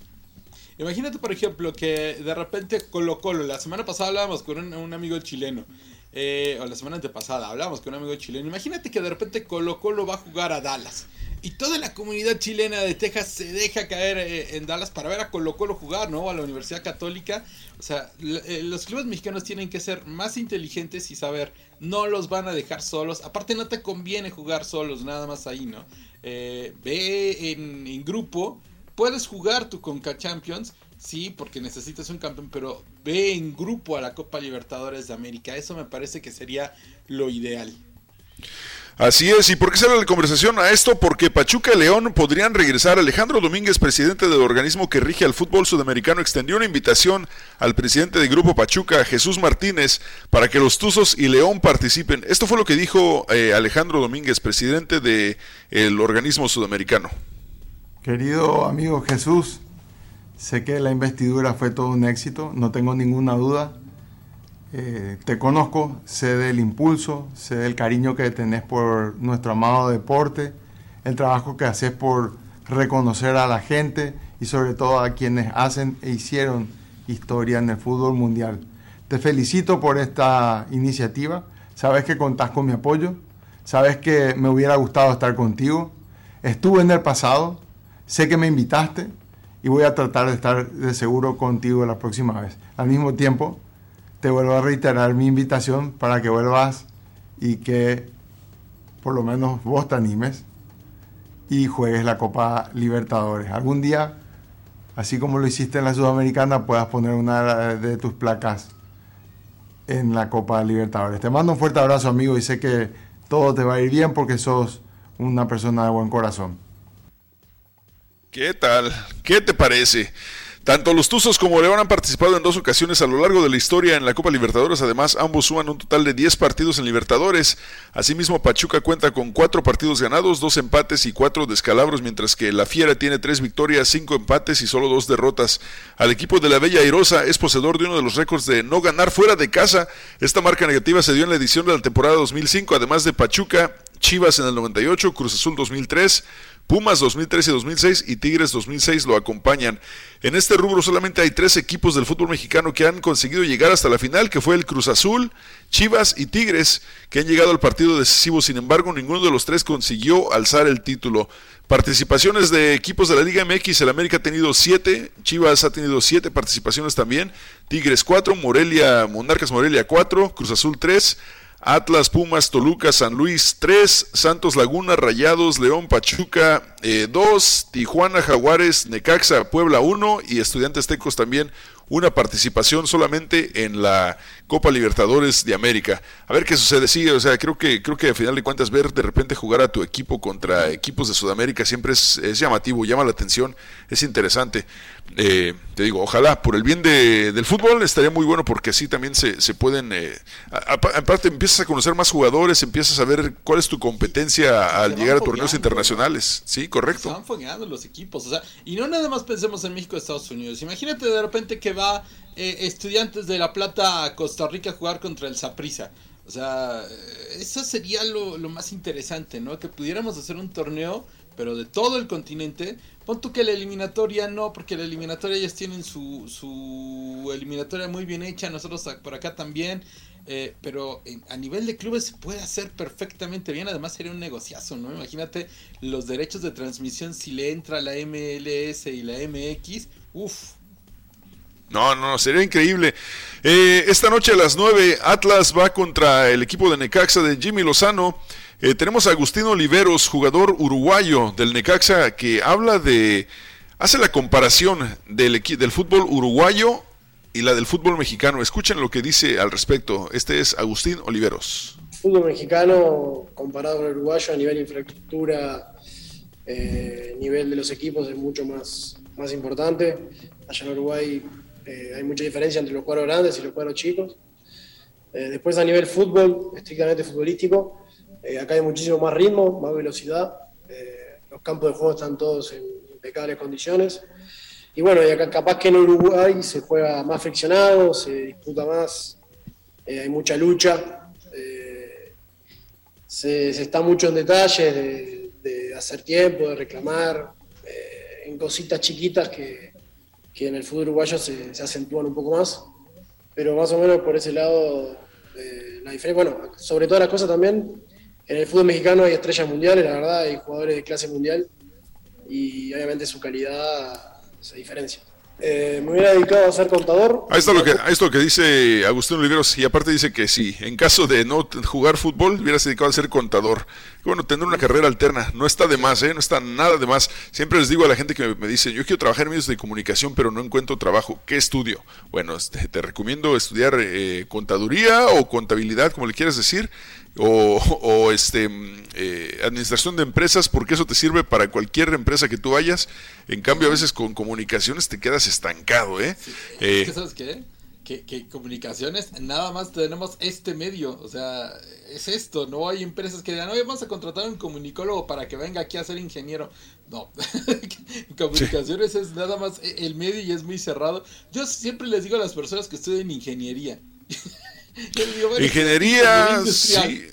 Imagínate, por ejemplo, que de repente Colo Colo, la semana pasada hablábamos con un, un amigo chileno, eh, o la semana antepasada hablábamos con un amigo chileno, imagínate que de repente Colo Colo va a jugar a Dallas y toda la comunidad chilena de Texas se deja caer eh, en Dallas para ver a Colo Colo jugar, ¿no? A la Universidad Católica. O sea, eh, los clubes mexicanos tienen que ser más inteligentes y saber, no los van a dejar solos. Aparte no te conviene jugar solos, nada más ahí, ¿no? Eh, ve en, en, grupo, puedes jugar tu Conca Champions, sí, porque necesitas un campeón, pero ve en grupo a la Copa Libertadores de América. Eso me parece que sería lo ideal. Así es, ¿y por qué sale la conversación a esto? Porque Pachuca y León podrían regresar. Alejandro Domínguez, presidente del organismo que rige al fútbol sudamericano, extendió una invitación al presidente del Grupo Pachuca, Jesús Martínez, para que los Tuzos y León participen. Esto fue lo que dijo eh, Alejandro Domínguez, presidente del el organismo sudamericano. Querido amigo Jesús, sé que la investidura fue todo un éxito, no tengo ninguna duda eh, te conozco, sé del impulso, sé del cariño que tenés por nuestro amado deporte, el trabajo que haces por reconocer a la gente y sobre todo a quienes hacen e hicieron historia en el fútbol mundial. Te felicito por esta iniciativa, sabes que contás con mi apoyo, sabes que me hubiera gustado estar contigo, estuve en el pasado, sé que me invitaste y voy a tratar de estar de seguro contigo la próxima vez. Al mismo tiempo, te vuelvo a reiterar mi invitación para que vuelvas y que por lo menos vos te animes y juegues la Copa Libertadores. Algún día, así como lo hiciste en la Sudamericana, puedas poner una de tus placas en la Copa Libertadores. Te mando un fuerte abrazo, amigo, y sé que todo te va a ir bien porque sos una persona de buen corazón. ¿Qué tal? ¿Qué te parece? Tanto los Tuzos como León han participado en dos ocasiones a lo largo de la historia en la Copa Libertadores. Además, ambos suman un total de 10 partidos en Libertadores. Asimismo, Pachuca cuenta con 4 partidos ganados, 2 empates y 4 descalabros, mientras que la Fiera tiene 3 victorias, 5 empates y solo 2 derrotas. Al equipo de la Bella Airosa es poseedor de uno de los récords de no ganar fuera de casa. Esta marca negativa se dio en la edición de la temporada 2005, además de Pachuca, Chivas en el 98, Cruz Azul 2003, Pumas 2013 y 2006 y Tigres 2006 lo acompañan. En este rubro solamente hay tres equipos del fútbol mexicano que han conseguido llegar hasta la final, que fue el Cruz Azul, Chivas y Tigres, que han llegado al partido decisivo. Sin embargo, ninguno de los tres consiguió alzar el título. Participaciones de equipos de la Liga MX, el América ha tenido siete, Chivas ha tenido siete participaciones también, Tigres cuatro, Morelia, Monarcas Morelia cuatro, Cruz Azul tres, Atlas, Pumas, Toluca, San Luis 3, Santos Laguna, Rayados, León, Pachuca 2, eh, Tijuana, Jaguares, Necaxa, Puebla 1 y Estudiantes Tecos también una participación solamente en la Copa Libertadores de América. A ver qué sucede. Sí, o sea, creo que creo que al final de cuentas ver de repente jugar a tu equipo contra equipos de Sudamérica siempre es, llamativo, llama la atención, es interesante. Eh, te digo, ojalá por el bien de, del fútbol estaría muy bueno porque así también se, se pueden, eh, aparte empiezas a conocer más jugadores, empiezas a ver cuál es tu competencia al llegar a torneos internacionales. Sí, correcto. Se van fogueando los equipos, o sea, y no nada más pensemos en México, Estados Unidos. Imagínate de repente que va eh, estudiantes de La Plata a Costa Rica a jugar contra el Saprissa. O sea, eh, eso sería lo, más interesante, ¿no? Que pudiéramos hacer un torneo, pero de todo el continente. Pon tú que la eliminatoria no, porque la eliminatoria ellos tienen su, su eliminatoria muy bien hecha, nosotros por acá también. Eh, pero a nivel de clubes se puede hacer perfectamente bien. Además, sería un negociazo, ¿no? Imagínate los derechos de transmisión si le entra la MLS y la MX. Uf, no, no, sería increíble. Eh, esta noche a las 9, Atlas va contra el equipo de Necaxa de Jimmy Lozano. Eh, tenemos a Agustín Oliveros, jugador uruguayo del Necaxa, que habla de. hace la comparación del, del fútbol uruguayo y la del fútbol mexicano. Escuchen lo que dice al respecto. Este es Agustín Oliveros. fútbol mexicano, comparado con el uruguayo, a nivel de infraestructura, eh, nivel de los equipos es mucho más, más importante. Allá en Uruguay eh, hay mucha diferencia entre los cuadros grandes y los cuadros chicos. Eh, después a nivel fútbol, estrictamente futbolístico, eh, acá hay muchísimo más ritmo, más velocidad. los campos de juego están todos en impecables condiciones. Y bueno, acá capaz que en Uruguay se juega más friccionado, se disputa más, hay mucha lucha, se, está mucho en detalles de, de hacer tiempo, de reclamar, en cositas chiquitas que, que en el fútbol uruguayo se, acentúan un poco más, pero más o menos por ese lado eh, la diferencia, bueno, sobre todas las cosas también, en el fútbol mexicano hay estrellas mundiales, la verdad, hay jugadores de clase mundial y obviamente su calidad se diferencia. Eh, me hubiera dedicado a ser contador. Ahí está, lo que, que dice Agustín Oliveros y aparte dice que sí, en caso de no jugar fútbol, hubieras dedicado a ser contador. Bueno, tener una carrera alterna no está de más, ¿eh? no está nada de más. Siempre les digo a la gente que me, dice, yo quiero trabajar en medios de comunicación, pero no encuentro trabajo. ¿Qué estudio? Bueno, este, te recomiendo estudiar eh, contaduría o contabilidad, como le quieras decir o, o, este eh, administración de empresas, porque eso te sirve para cualquier empresa que tú vayas. En cambio, a veces con comunicaciones te quedas estancado, ¿eh? Que, ¿Sabes qué? Que, que, comunicaciones, nada más tenemos este medio, o sea, es esto, no hay empresas que digan, oye, vamos a contratar a un comunicólogo para que venga aquí a ser ingeniero. No, comunicaciones es nada más e, el medio y es muy cerrado. Yo siempre les digo a las personas que estudian ingeniería. ingeniería, sí.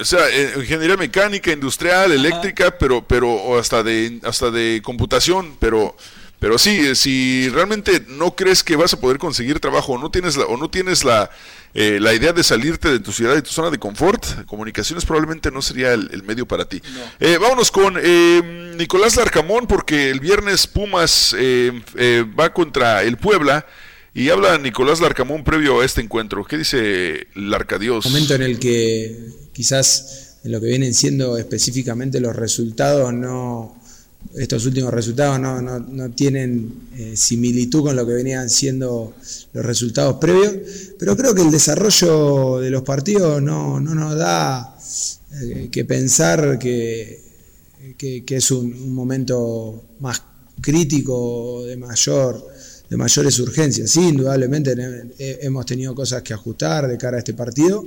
O sea, eh, ingeniería mecánica, industrial, eléctrica, pero, pero hasta de, hasta de computación, pero pero sí, eh, si realmente no crees que vas a poder conseguir trabajo o no tienes la, o no tienes la, eh, la idea de salirte de tu ciudad y tu zona de confort, comunicaciones probablemente no sería el, medio para ti. Eh, vámonos con eh, Nicolás Larcamón, porque el viernes Pumas va contra el Puebla. Y habla Nicolás Larcamón previo a este encuentro. ¿Qué dice Larcadios? Momento en el que quizás en lo que vienen siendo específicamente los resultados no, estos últimos resultados no, no, no tienen eh, similitud con lo que venían siendo los resultados previos, pero creo que el desarrollo de los partidos no, no nos da eh, que pensar que, que, es un, un, momento más crítico, de mayor de mayores urgencias. Sí, indudablemente hemos tenido cosas que ajustar de cara a este partido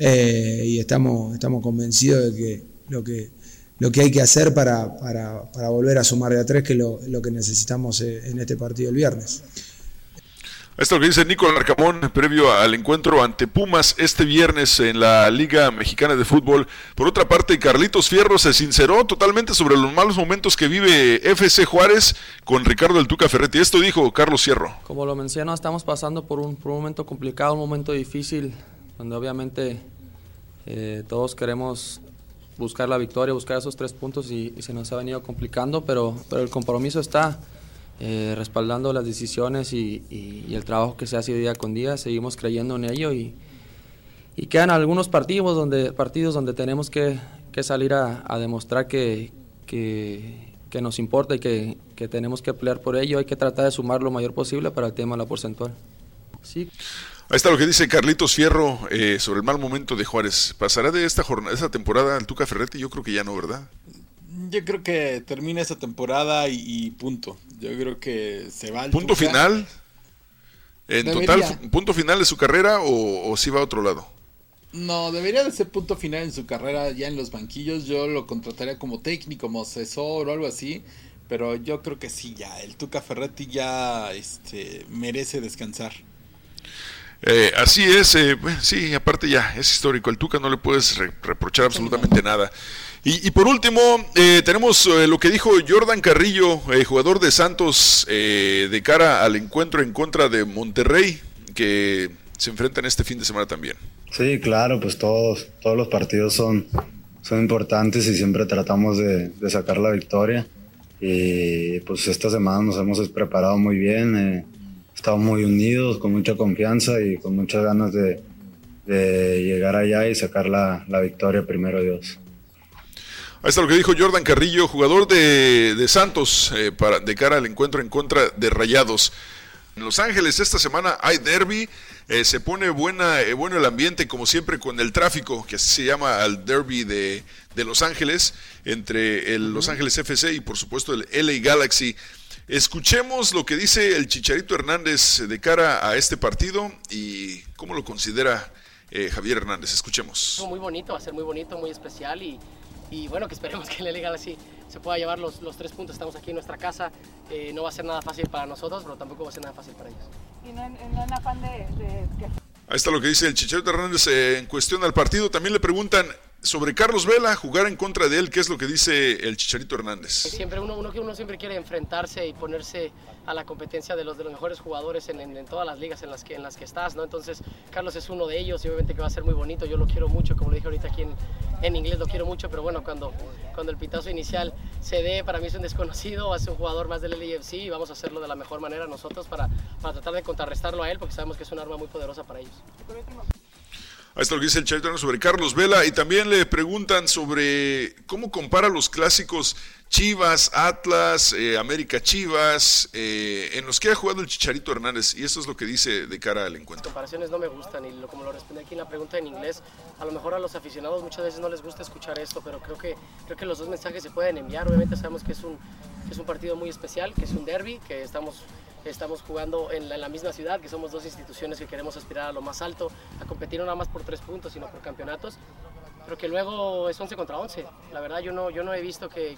eh, y estamos, estamos convencidos de que lo que lo que hay que hacer para, para, para volver a sumar de a tres, que es lo, lo, que necesitamos eh, en este partido el viernes. Esto es lo que dice Nicolás Arcamón previo al encuentro ante Pumas este viernes en la Liga Mexicana de Fútbol. Por otra parte, Carlitos Fierro se sinceró totalmente sobre los malos momentos que vive FC Juárez con Ricardo El Tuca Ferretti. Esto dijo Carlos Fierro. Como lo mencionó, estamos pasando por un, por un momento complicado, un momento difícil, donde obviamente eh, todos queremos buscar la victoria, buscar esos tres puntos y, se nos ha venido complicando, pero, pero el compromiso está eh, respaldando las decisiones y, el trabajo que se hace día con día, seguimos creyendo en ello y, quedan algunos partidos donde, partidos donde tenemos que, que salir a, demostrar que, nos importa y que, que tenemos que pelear por ello, hay que tratar de sumar lo mayor posible para el tema de la porcentual. Sí. Ahí está lo que dice Carlitos Fierro eh, sobre el mal momento de Juárez. ¿Pasará de esta jornada, esta temporada al Tuca Ferretti? Yo creo que ya no, ¿verdad? Yo creo que termina esa temporada y, punto. Yo creo que se va al ¿Punto final? ¿En total, punto final de su carrera o, si va a otro lado? No, debería de ser punto final en su carrera ya en los banquillos. Yo lo contrataría como técnico, como asesor o algo así. Pero yo creo que sí, ya. El Tuca Ferretti ya este, merece descansar. Eh, así es, eh, sí, aparte ya es histórico, el Tuca no le puedes reprochar absolutamente nada. Y, por último, eh, tenemos lo que dijo Jordan Carrillo, jugador de Santos, de cara al encuentro en contra de Monterrey, que se enfrentan este fin de semana también. Sí, claro, pues todos, todos los partidos son, son importantes y siempre tratamos de, de sacar la victoria. Y pues esta semana nos hemos preparado muy bien estamos muy unidos, con mucha confianza y con muchas ganas de, llegar allá y sacar la, victoria primero Dios. Ahí está lo que dijo Jordan Carrillo, jugador de, Santos, eh, para, de cara al encuentro en contra de Rayados. En Los Ángeles esta semana hay derby, eh, se pone buena, eh, bueno el ambiente como siempre con el tráfico, que se llama al derby de, Los Ángeles, entre el Los Ángeles FC y por supuesto el LA Galaxy. Escuchemos lo que dice el Chicharito Hernández de cara a este partido y cómo lo considera eh, Javier Hernández. Escuchemos. Muy bonito, va a ser muy bonito, muy especial y, y bueno, que esperemos que el Legal así se pueda llevar los, los, tres puntos. Estamos aquí en nuestra casa, eh, no va a ser nada fácil para nosotros, pero tampoco va a ser nada fácil para ellos. Y no en, afán de, de, Ahí está lo que dice el Chicharito Hernández eh, en cuestión al partido. También le preguntan sobre Carlos Vela, jugar en contra de él, ¿qué es lo que dice el Chicharito Hernández? Siempre uno, uno, uno siempre quiere enfrentarse y ponerse a la competencia de los, de los mejores jugadores en, todas las ligas en las, que, en las que estás, ¿no? Entonces, Carlos es uno de ellos y obviamente que va a ser muy bonito, yo lo quiero mucho, como lo dije ahorita aquí en, en inglés, lo quiero mucho, pero bueno, cuando, cuando el pitazo inicial se dé, para mí es un desconocido, va a ser un jugador más del LAFC y vamos a hacerlo de la mejor manera nosotros para, para tratar de contrarrestarlo a él, porque sabemos que es un arma muy poderosa para ellos. Ahí está lo que dice el Chicharito sobre Carlos Vela y también le preguntan sobre cómo compara los clásicos Chivas, Atlas, eh, América Chivas, eh, en los que ha jugado el Chicharito Hernández, y eso es lo que dice de cara al Las encuentro. comparaciones no me gustan y como lo respondí aquí en la pregunta en inglés, a lo mejor a los aficionados muchas veces no les gusta escuchar esto, pero creo que, creo que los dos mensajes se pueden enviar. Obviamente sabemos que es un, es un partido muy especial, que es un derby, que estamos, estamos jugando en la, misma ciudad, que somos dos instituciones que queremos aspirar a lo más alto, a competir no nada más por tres puntos, sino por campeonatos. Pero que luego es 11 contra 11. La verdad yo no, yo no he visto que,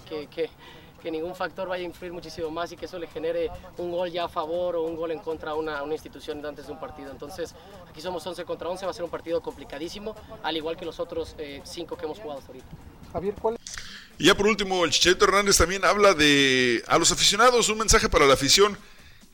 que ningún factor vaya a influir muchísimo más y que eso le genere un gol ya a favor o un gol en contra a una, a una institución antes de un partido. Entonces, aquí somos 11 contra 11, va a ser un partido complicadísimo, al igual que los otros 5 que hemos jugado hasta ahorita. Javier, ¿cuál Y ya por último, el Chicharito Hernández también habla de a los aficionados, un mensaje para la afición,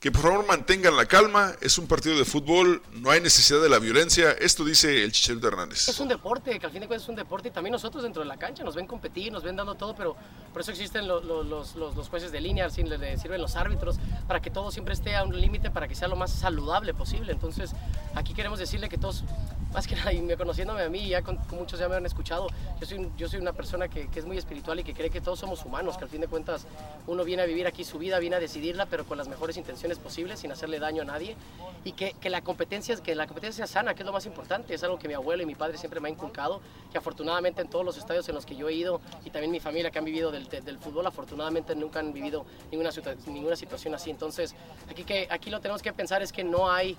que por favor mantengan la calma, es un partido de fútbol, no hay necesidad de la violencia, esto dice el Chicharito Hernández. Es un deporte, que al fin de cuentas es un deporte y también nosotros dentro de la cancha nos ven competir, nos ven dando todo, pero por eso existen lo- lo- los, los- los jueces de línea, así le sirven los árbitros, para que todo siempre esté a un límite, para que sea lo más saludable posible. Entonces, aquí queremos decirle que todos, más que nada, y me- conociéndome a mí, ya muchos ya me han escuchado, yo soy, yo soy una persona que, que es muy espiritual y que cree que todos somos humanos, que al fin de cuentas uno viene a vivir aquí su vida, viene a decidirla, pero con las mejores intenciones posibles, sin hacerle daño a nadie, y que, que la competencia que la competencia sea sana, que es lo más importante, es algo que mi abuelo y mi padre siempre me han inculcado, que afortunadamente en todos los estadios en los que yo he ido, y también mi familia que han vivido del, del fútbol, afortunadamente nunca han vivido ninguna, ninguna situación así. Entonces, aquí, que, aquí lo tenemos que pensar es que no hay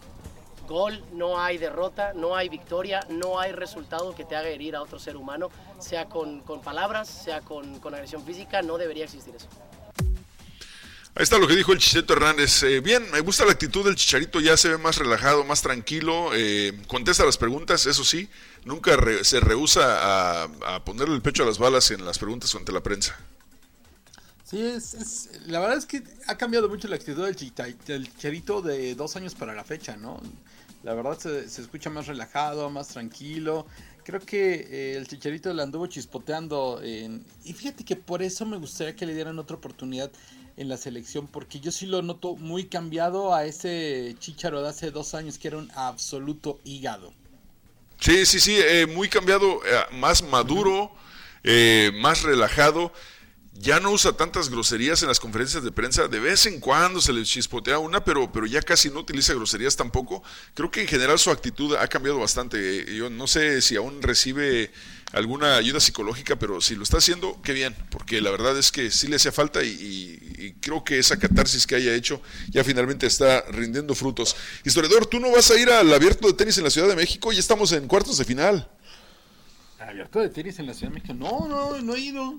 gol, no hay derrota, no hay victoria, no hay resultado que te haga herir a otro ser humano, sea con, con palabras, sea con, con agresión física, no debería existir eso. Ahí está lo que dijo el Chicharito Hernández. Eh, bien, me gusta la actitud del Chicharito, ya se ve más relajado, más tranquilo, eh, contesta las preguntas, eso sí, nunca re- se rehúsa a, a ponerle el pecho a las balas en las preguntas ante la prensa. Sí, es, es- la verdad es que ha cambiado mucho la actitud del, Chicharito de dos años para la fecha, ¿no? La verdad se, se escucha más relajado, más tranquilo. Creo que eh, el Chicharito le anduvo chispoteando. en- y fíjate que por eso me gustaría que le dieran otra oportunidad en la selección, porque yo sí lo noto muy cambiado a ese Chicharo de hace dos años que era un absoluto hígado. Sí, sí, sí, eh, muy cambiado, eh, más maduro, eh, más relajado. Ya no usa tantas groserías en las conferencias de prensa. De vez en cuando se le chispotea una, pero, pero ya casi no utiliza groserías tampoco. Creo que en general su actitud ha cambiado bastante. Eh, Yo no sé si aún recibe alguna ayuda psicológica, pero si lo está haciendo, qué bien, porque la verdad es que sí le hacía falta y, y- creo que esa catarsis que haya hecho ya finalmente está rindiendo frutos. Historiador, tú no vas a ir al abierto de tenis en la Ciudad de México, ya estamos en cuartos de final. ¿Abierto de tenis en la Ciudad de México? No, no, no he ido.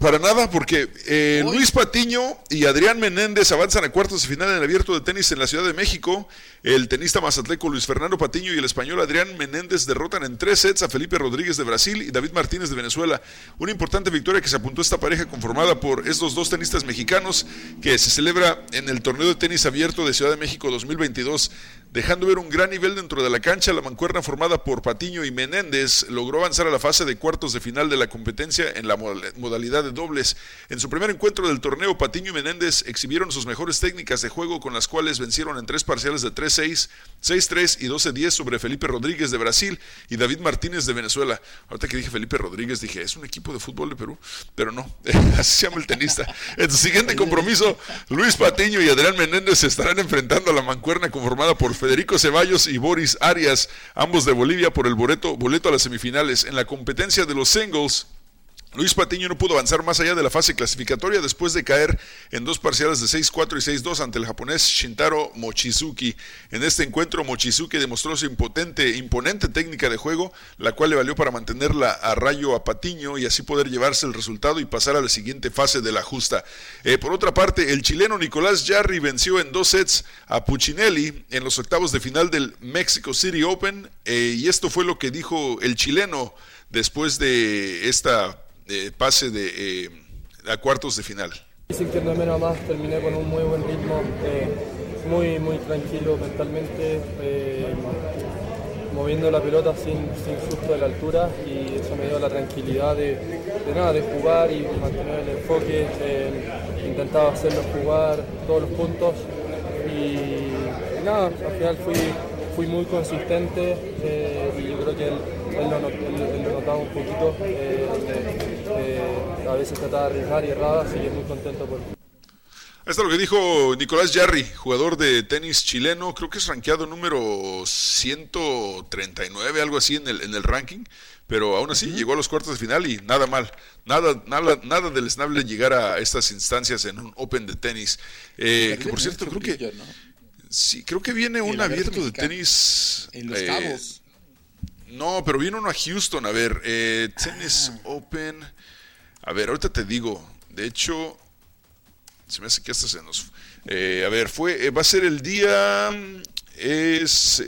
Para nada, porque eh, Luis Patiño y Adrián Menéndez avanzan a cuartos de final en el abierto de tenis en la Ciudad de México. El tenista mazatleco Luis Fernando Patiño y el español Adrián Menéndez derrotan en tres sets a Felipe Rodríguez de Brasil y David Martínez de Venezuela. Una importante victoria que se apuntó esta pareja conformada por estos dos tenistas mexicanos que se celebra en el torneo de tenis abierto de Ciudad de México 2022. Dejando ver un gran nivel dentro de la cancha, la mancuerna formada por Patiño y Menéndez logró avanzar a la fase de cuartos de final de la competencia en la modal- modalidad de dobles. En su primer encuentro del torneo, Patiño y Menéndez exhibieron sus mejores técnicas de juego con las cuales vencieron en tres parciales de 3-6, 6-3 y 12-10 sobre Felipe Rodríguez de Brasil y David Martínez de Venezuela. Ahorita que dije Felipe Rodríguez, dije, es un equipo de fútbol de Perú, pero no, así se llama el tenista. En su siguiente compromiso, Luis Patiño y Adrián Menéndez se estarán enfrentando a la mancuerna conformada por Federico Ceballos y Boris Arias, ambos de Bolivia, por el boleto, boleto a las semifinales. En la competencia de los singles, Luis Patiño no pudo avanzar más allá de la fase clasificatoria después de caer en dos parciales de 6-4 y 6-2 ante el japonés Shintaro Mochizuki. En este encuentro, Mochizuki demostró su imponente técnica de juego, la cual le valió para mantenerla a rayo a Patiño y así poder llevarse el resultado y pasar a la siguiente fase de la justa. Eh, por otra parte, el chileno Nicolás Jarry venció en dos sets a Puccinelli en los octavos de final del Mexico City Open eh, y esto fue lo que dijo el chileno después de esta eh, pase de eh, a cuartos de final. Sintiéndome nada más, terminé con un muy buen ritmo, eh, muy, muy tranquilo mentalmente, eh, moviendo la pelota sin, sin susto de la altura y eso me dio la tranquilidad de, nada, de jugar y mantener el enfoque. eh, intentaba hacerlos jugar todos los puntos y, nada, al final fui, fui muy consistente eh, y yo creo que el, él lo, él- él lo notaba un poquito, eh, donde a veces trataba de arriesgar y erraba, así que muy contento por, Ahí está lo que dijo Nicolás Jarry, jugador de tenis chileno, creo que es rankeado número 139, algo así en el, en el ranking, pero aún así llegó a los cuartos de final y nada mal, nada, nada, nada deleznable llegar a estas instancias en un Open de tenis. Eh, que por cierto, creo que, sí, creo que viene un abierto de tenis. En Los eh, Cabos. No, pero viene uno a Houston, a ver, eh, Tennis Ah. Open. A ver, ahorita te digo, de hecho, se me hace que hasta se nos... eh, a ver, fue, eh, va a ser el día... Es...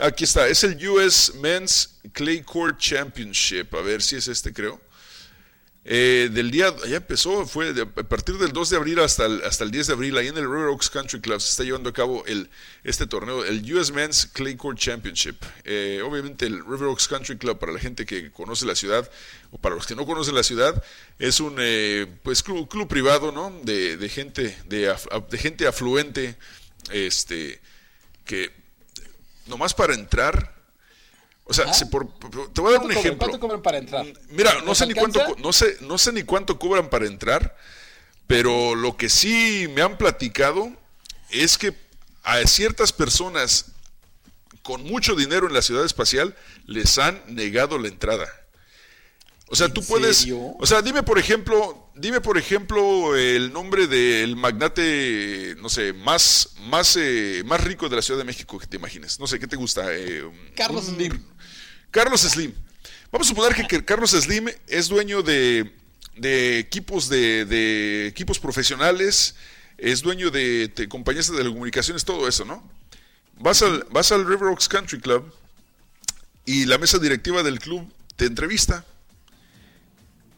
aquí está, es el US Men's Clay Court Championship. A ver si es este, creo. Eh, del día, ya empezó, fue de- a partir del 2 de abril hasta el, hasta el 10 de abril, ahí en el River Oaks Country Club se está llevando a cabo el, este torneo, el US Men's Clay Court Championship. Eh, obviamente el River Oaks Country Club, para la gente que conoce la ciudad, o para los que no conocen la ciudad, es un eh, pues club, club privado, ¿no? De, de gente, de, af- de gente afluente, este, que nomás para entrar, o sea, si por- te voy a dar un ejemplo. ¿Cuánto cobran para entrar? Mira, no ¿Nos sé ni cuánto, no sé, no sé ni cuánto cobran para entrar, pero lo que sí me han platicado es que a ciertas personas con mucho dinero en la ciudad espacial les han negado la entrada. O sea, tú puedes, serio? o sea, dime por ejemplo, dime por ejemplo el nombre del magnate, no sé, más, más, eh, más rico de la Ciudad de México que te imagines. No sé, ¿qué te gusta? Eh, Carlos un- Slim. Carlos Slim. Vamos a suponer que, que Carlos Slim es dueño de, de equipos de, de equipos profesionales, es dueño de, de compañías de telecomunicaciones, todo eso, ¿no? Vas al, vas al River Oaks Country Club y la mesa directiva del club te entrevista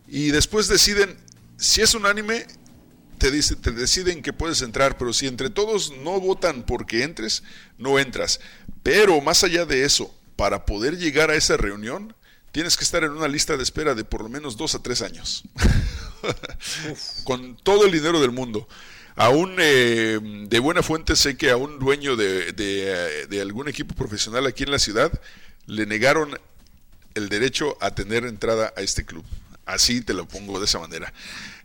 y después deciden, si es unánime, te, dice, te deciden que puedes entrar, pero si entre todos no votan porque entres, no entras. Pero más allá de eso, para poder llegar a esa reunión, tienes que estar en una lista de espera de por lo menos dos a tres años. Con todo el dinero del mundo. Aún eh, de buena fuente sé que a un dueño de, de, de algún equipo profesional aquí en la ciudad le negaron el derecho a tener entrada a este club. Así te lo pongo de esa manera.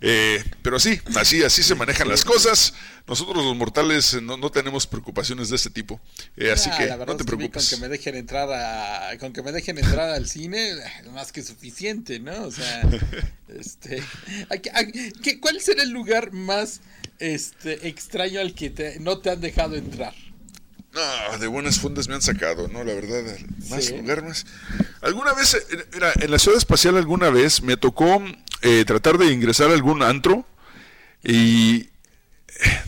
Eh, pero sí, así, así se manejan las cosas. Nosotros los mortales eh, no, no tenemos preocupaciones de este tipo. Eh, así Ah, que no te que preocupes. Con que me dejen entrar a, con que me dejen entrar al cine, más que suficiente, ¿no? O sea, este, ¿a qué- a- qué- ¿cuál será el lugar más este extraño al que te- no te han dejado entrar? No, de buenas fuentes me han sacado, ¿no? La verdad, más Sí. lugar más. Alguna vez, eh, mira, en la ciudad espacial alguna vez me tocó eh, tratar de ingresar a algún antro y eh,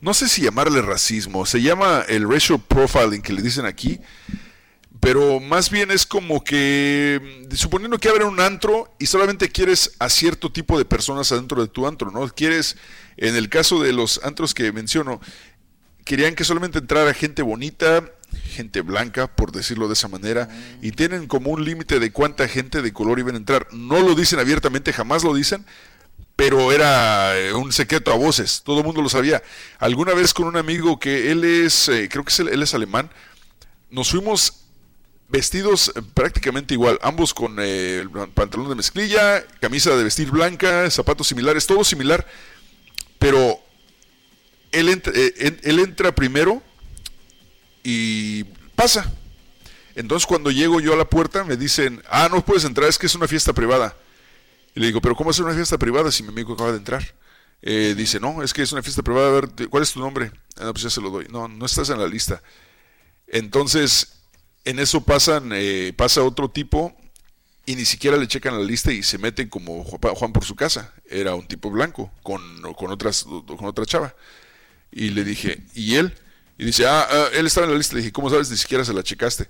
no sé si llamarle racismo, se llama el racial profiling que le dicen aquí, pero más bien es como que mm, suponiendo que abre un antro y solamente quieres a cierto tipo de personas adentro de tu antro, ¿no? Quieres, en el caso de los antros que menciono, querían que solamente entrara gente bonita, gente blanca, por decirlo de esa manera, y tienen como un límite de cuánta gente de color iban a entrar. No lo dicen abiertamente, jamás lo dicen, pero era eh, un secreto a voces, todo el mundo lo sabía. Alguna vez con un amigo que él es, eh, creo que es, él es alemán, nos fuimos vestidos eh, prácticamente igual, ambos con eh, pantalón de mezclilla, camisa de vestir blanca, zapatos similares, todo similar, pero él entra, eh, él entra primero y pasa. Entonces cuando llego yo a la puerta me dicen, ah, no puedes entrar, es que es una fiesta privada. Y le digo, pero ¿cómo es una fiesta privada si mi amigo acaba de entrar? Eh, dice, no, es que es una fiesta privada, a ver, ¿cuál es tu nombre? Ah, no, pues ya se lo doy. No, no estás en la lista. Entonces, en eso pasan, eh, pasa otro tipo y ni siquiera le checan la lista y se meten como Juan por su casa. Era un tipo blanco con, con, otras, con otra chava. Y le dije, ¿y él? Y dice, ah, ah, él estaba en la lista. Le dije, ¿cómo sabes? Ni siquiera se la checaste.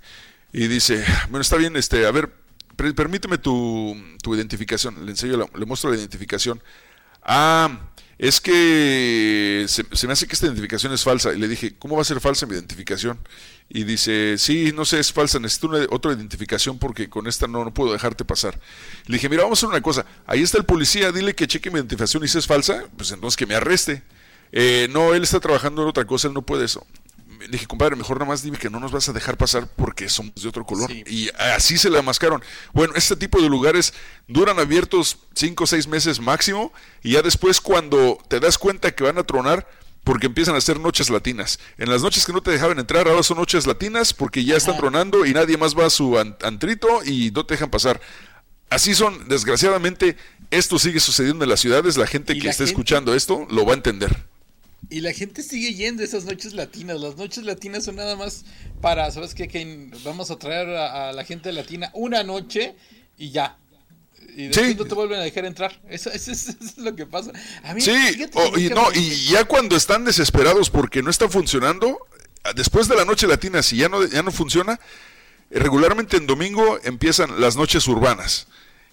Y dice, bueno, está bien, este, a ver, per- permíteme tu, tu identificación. Le enseño, le muestro la identificación. Ah, es que se, se me hace que esta identificación es falsa. Y le dije, ¿cómo va a ser falsa mi identificación? Y dice, sí, no sé, es falsa, necesito una, otra identificación porque con esta no, no puedo dejarte pasar. Le dije, mira, vamos a hacer una cosa, ahí está el policía, dile que cheque mi identificación y si es falsa, pues entonces que me arreste. Eh, no, él está trabajando en otra cosa, él no puede eso. le dije, compadre, mejor nada más dime que no nos vas a dejar pasar porque somos de otro color. Y así se la mascaron. Bueno, este tipo de lugares duran abiertos cinco o seis meses máximo y ya después cuando te das cuenta que van a tronar, porque empiezan a hacer noches latinas. En las noches que no te dejaban entrar, ahora son noches latinas porque ya están tronando y nadie más va a su an- antrito y no te dejan pasar. Así son, desgraciadamente, esto sigue sucediendo en las ciudades. La gente que la esté gente- escuchando esto lo va a entender. Y la gente sigue yendo esas noches latinas. Las noches latinas son nada más para, ¿sabes qué? Que vamos a traer a, a la gente latina una noche y ya. Y después Sí. no te vuelven a dejar entrar. Eso, eso es- eso es lo que pasa. A mí, Sí, fíjate que o- y no, y ya cuando están desesperados porque no está funcionando, después de la noche latina, si ya no, ya no funciona, eh, regularmente en domingo empiezan las noches urbanas.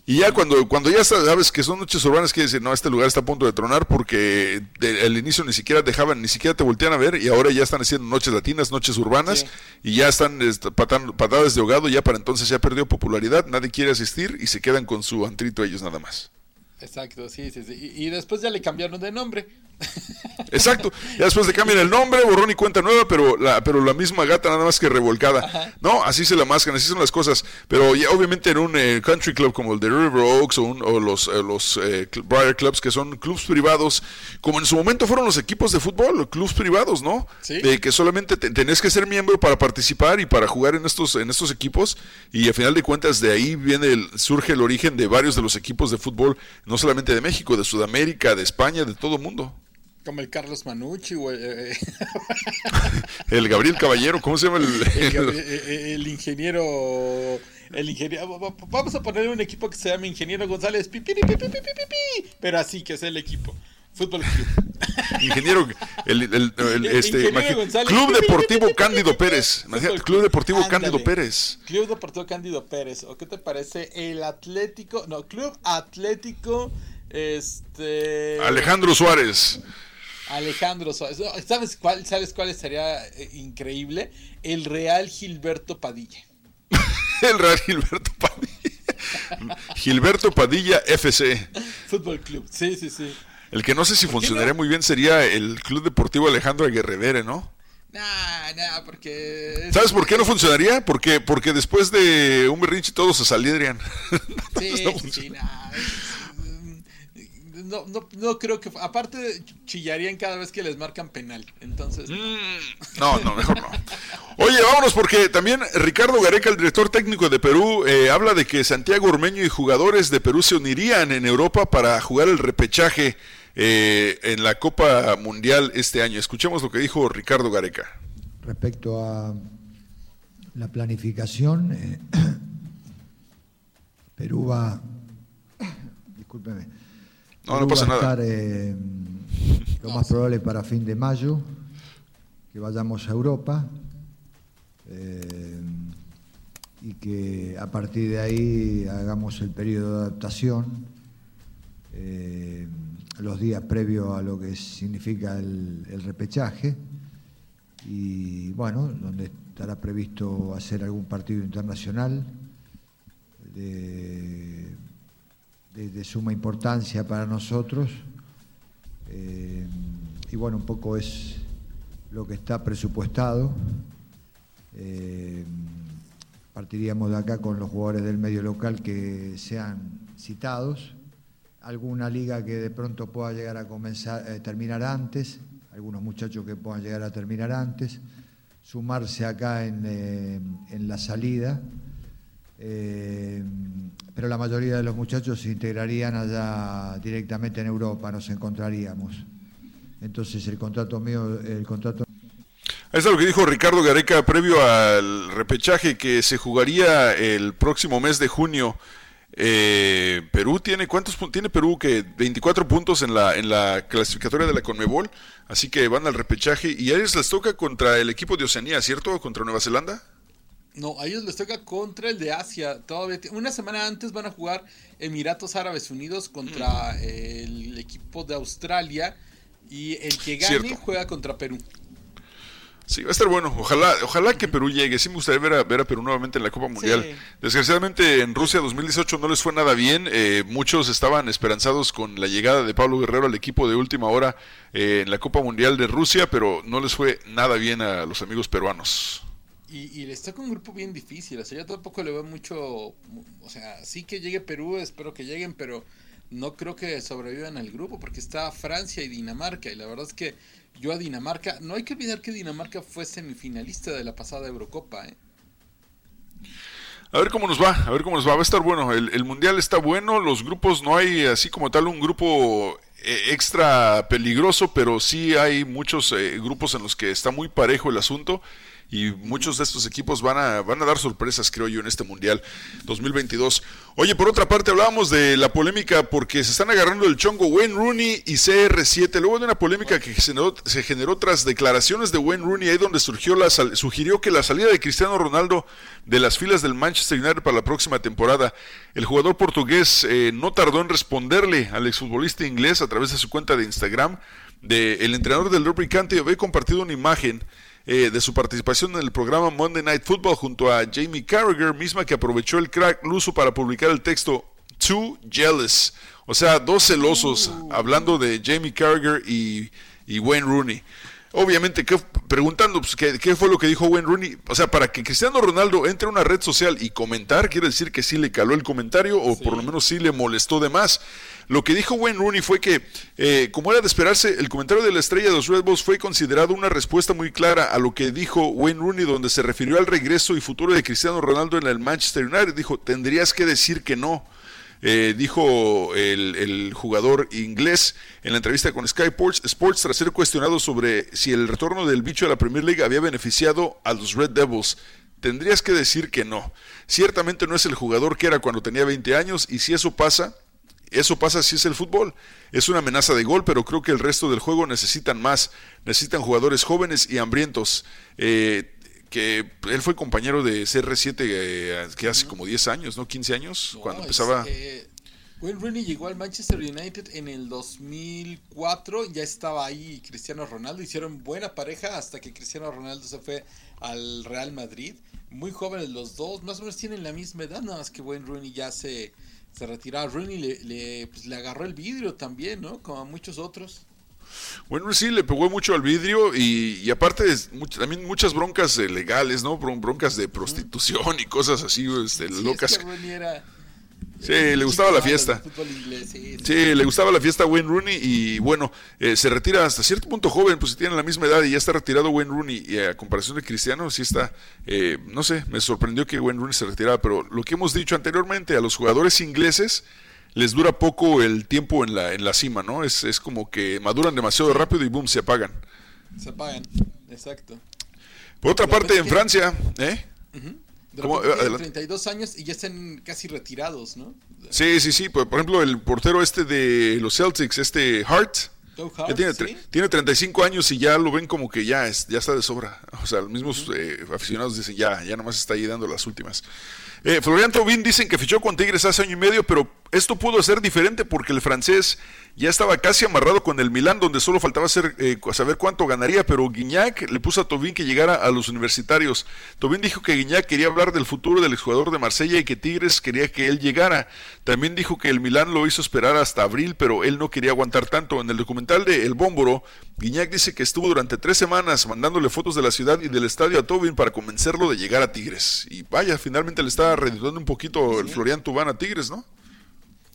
Y ya cuando, cuando ya sabes que son noches urbanas, quiere decir, no, este lugar está a punto de tronar porque de- al inicio ni siquiera dejaban, ni siquiera te voltean a ver y ahora ya están haciendo noches latinas, noches urbanas y ya están patan- patadas de ahogado, ya para entonces ya perdió popularidad, nadie quiere asistir y se quedan con su antrito ellos nada más. Exacto, sí, sí, sí. Y, y después ya le cambiaron de nombre. Exacto. Ya después le cambian el nombre, borrón y cuenta nueva, pero la, pero la misma gata nada más que revolcada. No, así se la mascan, así son las cosas. Pero ya obviamente en un eh, country club como el de River Oaks o, un- o los, eh, los eh, Briar Clubs, que son clubs privados, como en su momento fueron los equipos de fútbol, clubs privados, ¿no? Sí. De que solamente te- tenés que ser miembro para participar y para jugar en estos, en estos equipos. Y a final de cuentas de ahí viene el- surge el origen de varios de los equipos de fútbol, no solamente de México, de Sudamérica, de España, de todo el mundo. Como el Carlos Manucci, eh, eh. el Gabriel Caballero, ¿cómo se llama? El, el, eh, ingeniero. El ingeniero. Vamos a poner un equipo que se llame Ingeniero González. Pero así que es el equipo. Fútbol Club. Ingeniero, este, Club Deportivo Cándido Pérez. Club Deportivo Cándido Pérez. Club Deportivo Cándido Pérez. ¿O qué te parece? El Atlético, no, Club Atlético, este. Alejandro Suárez. Alejandro Suárez. ¿Sabes cuál, ¿Sabes cuál estaría eh, increíble? El Real Gilberto Padilla. El Real Gilberto Padilla. Gilberto Padilla FC. Fútbol Club. Sí, sí, sí. El que no sé si funcionaría muy bien sería el Club Deportivo Alejandro Aguerrevere, ¿no? Nah, nah, porque. ¿Sabes por qué no funcionaría? Porque, porque después de un berrinche todos se salidrían. Sí, nah, No, no, no creo que. Aparte, chillarían cada vez que les marcan penal. Entonces. No, no, mejor no. Oye, vámonos porque también Ricardo Gareca, el director técnico de Perú, eh, habla de que Santiago Ormeño y jugadores de Perú se unirían en Europa para jugar el repechaje eh, en la Copa Mundial este año. Escuchemos lo que dijo Ricardo Gareca. Respecto a la planificación, eh, Perú va, discúlpeme, No, no pasa va a nada. estar eh, lo más probable para fin de mayo, que vayamos a Europa eh, y que a partir de ahí hagamos el periodo de adaptación, eh, los días previos a lo que significa el, el repechaje y bueno, donde estará previsto hacer algún partido internacional de, de- suma importancia para nosotros. Eh, y bueno, un poco es lo que está presupuestado. Eh, partiríamos de acá con los jugadores del medio local que sean citados, alguna liga que de pronto pueda llegar a comenzar, eh, terminar antes, algunos muchachos que puedan llegar a terminar antes, sumarse acá en, en la salida, eh, pero la mayoría de los muchachos se integrarían allá directamente en Europa, nos encontraríamos. Entonces el contrato mío, el contrato lo que dijo Ricardo Gareca previo al repechaje que se jugaría el próximo mes de junio. Eh, Perú tiene cuántos tiene Perú que 24 puntos en la en la clasificatoria de la Conmebol, así que van al repechaje y a ellos les toca contra el equipo de Oceanía, ¿cierto? Contra Nueva Zelanda. No, a ellos les toca contra el de Asia. Todavía una semana antes van a jugar Emiratos Árabes Unidos contra Mm. el equipo de Australia y el que gane Cierto. juega contra Perú. Sí, va a estar bueno. Ojalá, ojalá que Perú llegue. Sí me gustaría ver a, ver a Perú nuevamente en la Copa Mundial. Sí. Desgraciadamente en Rusia 2018 no les fue nada bien. Eh, muchos estaban esperanzados con la llegada de Pablo Guerrero al equipo de última hora eh, en la Copa Mundial de Rusia, pero no les fue nada bien a los amigos peruanos. Y, y les toca un grupo bien difícil. O sea, yo tampoco le veo mucho. O sea, sí que llegue Perú, espero que lleguen, pero no creo que sobrevivan al grupo porque está Francia y Dinamarca. Y la verdad es que yo a Dinamarca. No hay que olvidar que Dinamarca fue semifinalista de la pasada Eurocopa, ¿eh? A ver cómo nos va, a ver cómo nos va. Va a estar bueno. El, el mundial está bueno. Los grupos no hay así como tal un grupo eh, extra peligroso, pero sí hay muchos eh, grupos en los que está muy parejo el asunto y muchos de estos equipos van a, van a dar sorpresas, creo yo, en este Mundial 2022. Oye, por otra parte, hablábamos de la polémica porque se están agarrando el chongo Wayne Rooney y CR7. Luego de una polémica que se generó tras declaraciones de Wayne Rooney, ahí donde surgió la, sugirió que la salida de Cristiano Ronaldo de las filas del Manchester United para la próxima temporada. El jugador portugués eh, no tardó en responderle al exfutbolista inglés a través de su cuenta de Instagram. De, el entrenador del County había compartido una imagen eh, de su participación en el programa Monday Night Football junto a Jamie Carragher, misma que aprovechó el crack luso para publicar el texto Too Jealous, o sea, dos celosos, hablando de Jamie Carragher y, y Wayne Rooney. Obviamente, ¿qué- preguntando pues, ¿qué, qué fue lo que dijo Wayne Rooney. O sea, para que Cristiano Ronaldo entre a una red social y comentar, quiere decir que sí le caló el comentario o por lo menos sí le molestó de más. Lo que dijo Wayne Rooney fue que, eh, como era de esperarse, el comentario de la estrella de los Red Bulls fue considerado una respuesta muy clara a lo que dijo Wayne Rooney, donde se refirió al regreso y futuro de Cristiano Ronaldo en el Manchester United. Dijo, tendrías que decir que no. Eh, dijo el, el jugador inglés en la entrevista con Sky Sports, tras ser cuestionado sobre si el retorno del bicho a la Premier League había beneficiado a los Red Devils. Tendrías que decir que no. Ciertamente no es el jugador que era cuando tenía 20 años y si eso pasa, eso pasa si es el fútbol. Es una amenaza de gol, pero creo que el resto del juego necesitan más. Necesitan jugadores jóvenes y hambrientos. Eh, que él fue compañero de CR7 eh, que hace como 10 años, ¿no? 15 años, cuando empezaba... este, Wayne Rooney llegó al Manchester United en el 2004, ya estaba ahí Cristiano Ronaldo, hicieron buena pareja hasta que Cristiano Ronaldo se fue al Real Madrid. Muy jóvenes los dos, más o menos tienen la misma edad, nada más que Wayne Rooney ya se, se retiraba. Rooney le, le, pues, le agarró el vidrio también, ¿no? Como a muchos otros. Bueno, sí, le pegó mucho al vidrio y, y aparte much- también muchas broncas eh, legales, ¿no? Bron- Broncas de prostitución y cosas así, este, Sí, locas. es que Rooney era... Sí, le gustaba la fiesta. sí, le gustaba la fiesta a Wayne Rooney y bueno, eh, se retira hasta cierto punto joven, pues si tiene la misma edad y ya está retirado Wayne Rooney y a comparación de Cristiano, sí está, eh, no sé, me sorprendió que Wayne Rooney se retirara, pero lo que hemos dicho anteriormente, a los jugadores ingleses les dura poco el tiempo en la, en la cima, ¿no? Es, es como que maduran demasiado rápido y boom, se apagan. Se apagan, exacto. Por otra parte, en que- Francia, ¿eh? De ¿Cómo? repente tienen Adelante. 32 años y ya están casi retirados, ¿no? Sí, sí, sí. Por, por ejemplo, el portero este de los Celtics, este Hart, Hart, tiene, sí. tiene 35 años y ya lo ven como que ya, es, ya está de sobra. O sea, los mismos eh, aficionados dicen ya, ya nomás está ahí dando las últimas. Eh, Florian Thauvin dicen que fichó con Tigres hace año y medio, pero esto pudo ser diferente porque el francés ya estaba casi amarrado con el Milán, donde solo faltaba ser, eh, saber cuánto ganaría, pero Guignac le puso a Tobin que llegara a los universitarios. Tobin dijo que Guignac quería hablar del futuro del exjugador de Marsella y que Tigres quería que él llegara. También dijo que el Milán lo hizo esperar hasta abril, pero él no quería aguantar tanto. En el documental de El Bómboro, Guignac dice que estuvo durante tres semanas mandándole fotos de la ciudad y del estadio a Tobin para convencerlo de llegar a Tigres. Y vaya, finalmente le estaba redituando un poquito el Florian Tubán a Tigres, ¿no?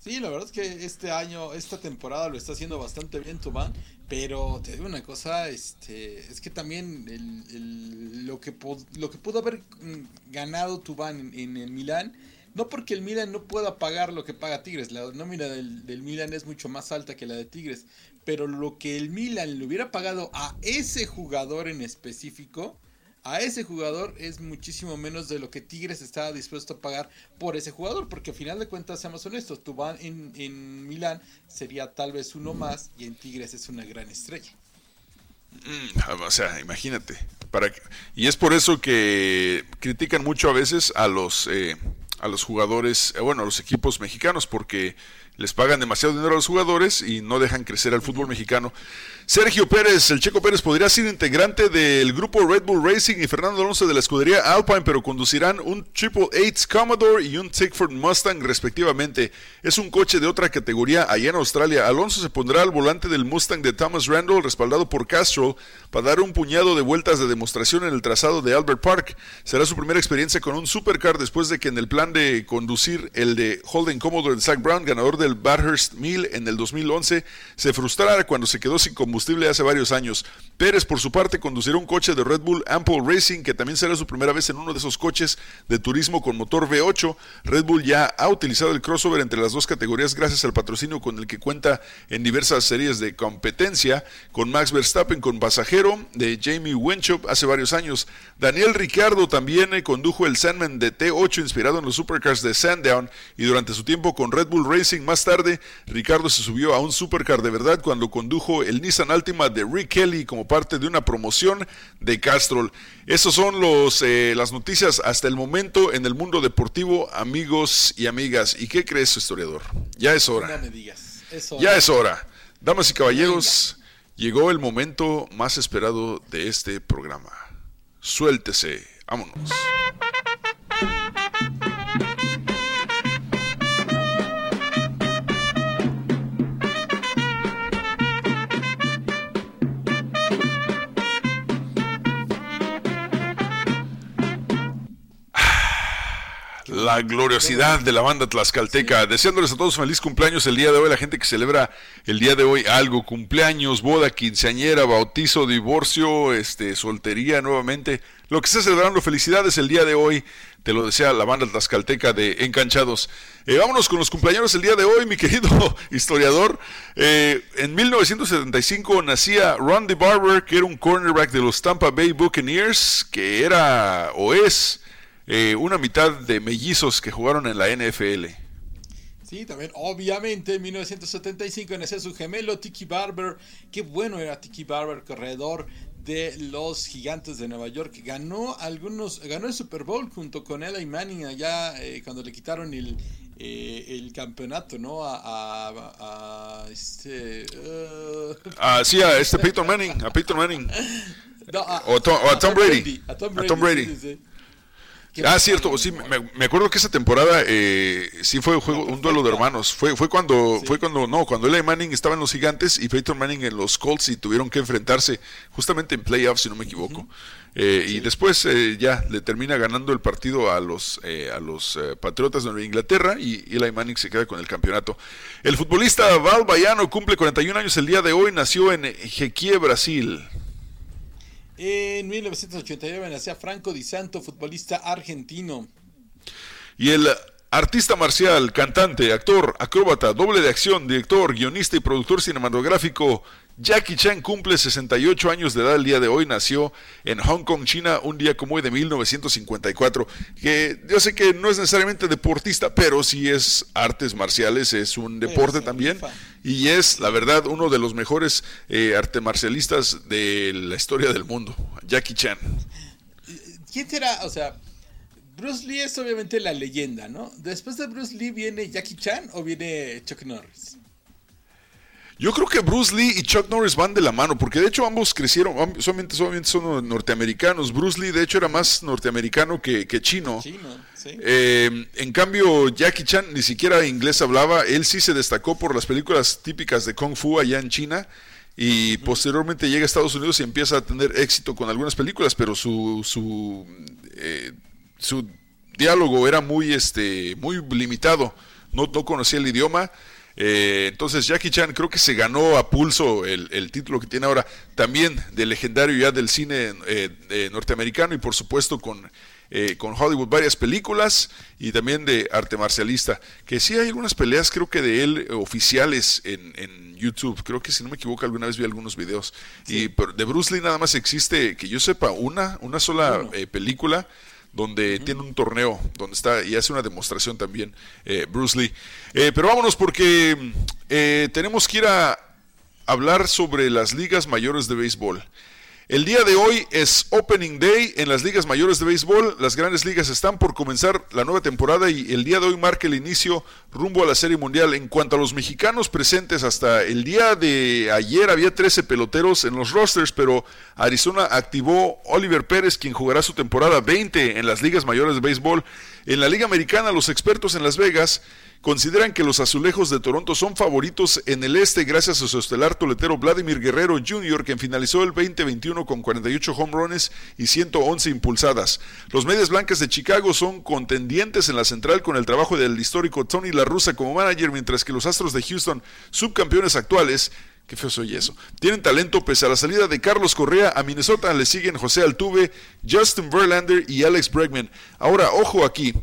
Sí, la verdad es que este año, esta temporada lo está haciendo bastante bien Tubán, pero te digo una cosa, este, es que también el, el- lo, que lo que pudo haber mm, ganado Tubán en, el Milán, no porque el Milán no pueda pagar lo que paga Tigres, la nómina del, del Milán es mucho más alta que la de Tigres, pero lo que el Milán le hubiera pagado a ese jugador en específico, a ese jugador es muchísimo menos de lo que Tigres estaba dispuesto a pagar por ese jugador, porque al final de cuentas, seamos honestos, Tubán en, en Milán sería tal vez uno más y en Tigres es una gran estrella. Mm, o sea, imagínate. Para que- y es por eso que critican mucho a veces a los eh, a los jugadores, eh, bueno, a los equipos mexicanos, porque les pagan demasiado dinero a los jugadores y no dejan crecer al fútbol mexicano. Sergio Pérez, el Checo Pérez podría ser integrante del grupo Red Bull Racing y Fernando Alonso de la escudería Alpine, pero conducirán un Triple Eight Commodore y un Tickford Mustang respectivamente. Es un coche de otra categoría allá en Australia. Alonso se pondrá al volante del Mustang de Thomas Randall, respaldado por Castro, para dar un puñado de vueltas de demostración en el trazado de Albert Park. Será su primera experiencia con un supercar después de que en el plan de conducir el de Holden Commodore de Zach Brown, ganador del Bathurst 1000 en el 2011, se frustrara cuando se quedó sin combustible hace varios años. Pérez, por su parte, conducirá un coche de Red Bull Ample Racing, que también será su primera vez en uno de esos coches de turismo con motor V8. Red Bull ya ha utilizado el crossover entre las dos categorías gracias al patrocinio con el que cuenta en diversas series de competencia, con Max Verstappen con pasajero de Jamie Winchop hace varios años. Daniel Ricardo también eh, condujo el Sandman de T8 inspirado en los supercars de Sandown y durante su tiempo con Red Bull Racing más tarde, Ricardo se subió a un supercar de verdad cuando condujo el Nissan Altima de Rick Kelly como parte de una promoción de Castrol. Esas son los, eh, las noticias hasta el momento en el mundo deportivo, amigos y amigas. ¿Y qué crees, historiador? Ya es hora. No me digas. Es hora. Ya es hora. Damas y caballeros, llegó el momento más esperado de este programa. Suéltese. Vámonos. La gloriosidad de la banda tlaxcalteca. Deseándoles a todos feliz cumpleaños el día de hoy, la gente que celebra el día de hoy algo, cumpleaños, boda, quinceañera, bautizo, divorcio, este, soltería nuevamente, lo que esté celebrando, felicidades el día de hoy, te lo desea la banda tlaxcalteca de Encanchados. Eh, vámonos con los cumpleaños el día de hoy, mi querido historiador. Eh, en 1975 nacía Ron Barber, que era un cornerback de los Tampa Bay Buccaneers, que era o es eh, una mitad de mellizos que jugaron en la NFL. Sí, también, obviamente, en 1975 nació su gemelo Tiki Barber. Qué bueno era Tiki Barber, corredor de los Gigantes de Nueva York. Ganó algunos, ganó el Super Bowl junto con Eli Manning allá eh, cuando le quitaron el, eh, el campeonato, ¿no? A, a, a este. Uh... Ah, sí, a este Peyton Manning, a Peyton Manning. No, a, o, Tom Brady. A Tom Brady. A Tom Brady. Sí, sí. Ah, cierto, sí, me, me, acuerdo que esa temporada eh, sí fue un, juego, un duelo de hermanos. Fue, fue cuando, sí. fue cuando, no, cuando Eli Manning estaba en los Gigantes y Peyton Manning en los Colts y tuvieron que enfrentarse justamente en playoffs, si no me equivoco. Uh -huh. eh, sí. Y después eh, ya le termina ganando el partido a los, eh, a los Patriotas de Nueva Inglaterra y Eli Manning se queda con el campeonato. El futbolista Val Bayano cumple 41 años el día de hoy, nació en Jequié, Brasil. En 1989 nacía Franco Di Santo, futbolista argentino. Y el artista marcial, cantante, actor, acróbata, doble de acción, director, guionista y productor cinematográfico Jackie Chan cumple 68 años de edad el día de hoy, nació en Hong Kong, China, un día como hoy de 1954, que yo sé que no es necesariamente deportista, pero sí es artes marciales, es un deporte también, y es, la verdad, uno de los mejores eh, arte marcialistas de la historia del mundo, Jackie Chan. ¿Quién será? O sea, Bruce Lee es obviamente la leyenda, ¿no? Después de Bruce Lee viene Jackie Chan o viene Chuck Norris. Yo creo que Bruce Lee y Chuck Norris van de la mano, porque de hecho ambos crecieron, solamente, solamente son norteamericanos. Bruce Lee de hecho era más norteamericano que, que chino. chino sí. eh, en cambio, Jackie Chan ni siquiera inglés hablaba, él sí se destacó por las películas típicas de Kung Fu allá en China. Y uh -huh. posteriormente llega a Estados Unidos y empieza a tener éxito con algunas películas, pero su, su, eh, su diálogo era muy, este, muy limitado. No, no conocía el idioma. Eh, entonces Jackie Chan creo que se ganó a pulso el, el, título que tiene ahora también de legendario ya del cine eh, eh, norteamericano y por supuesto con, con Hollywood varias películas y también de arte marcialista que sí hay algunas peleas creo que de él oficiales en, en YouTube creo que si no me equivoco alguna vez vi algunos videos sí. y pero de Bruce Lee nada más existe que yo sepa una una sola bueno. película donde uh -huh. tiene un torneo, donde está y hace una demostración también eh, Bruce Lee. Eh, pero vámonos porque eh, tenemos que ir a hablar sobre las ligas mayores de béisbol. El día de hoy es Opening Day en las ligas mayores de béisbol. Las grandes ligas están por comenzar la nueva temporada y el día de hoy marca el inicio rumbo a la Serie Mundial. En cuanto a los mexicanos presentes, hasta el día de ayer había 13 peloteros en los rosters, pero Arizona activó Oliver Pérez, quien jugará su temporada 20 en las ligas mayores de béisbol. En la Liga Americana, los expertos en Las Vegas consideran que los azulejos de Toronto son favoritos en el este gracias a su estelar toletero Vladimir Guerrero Jr., quien finalizó el 2021 con 48 home runs y 111 impulsadas. Los medias blancas de Chicago son contendientes en la central con el trabajo del histórico Tony La Russa como manager, mientras que los Astros de Houston, subcampeones actuales, Qué feo soy eso. Tienen talento pese a la salida de Carlos Correa. A Minnesota le siguen José Altuve, Justin Verlander y Alex Bregman. Ahora, ojo aquí.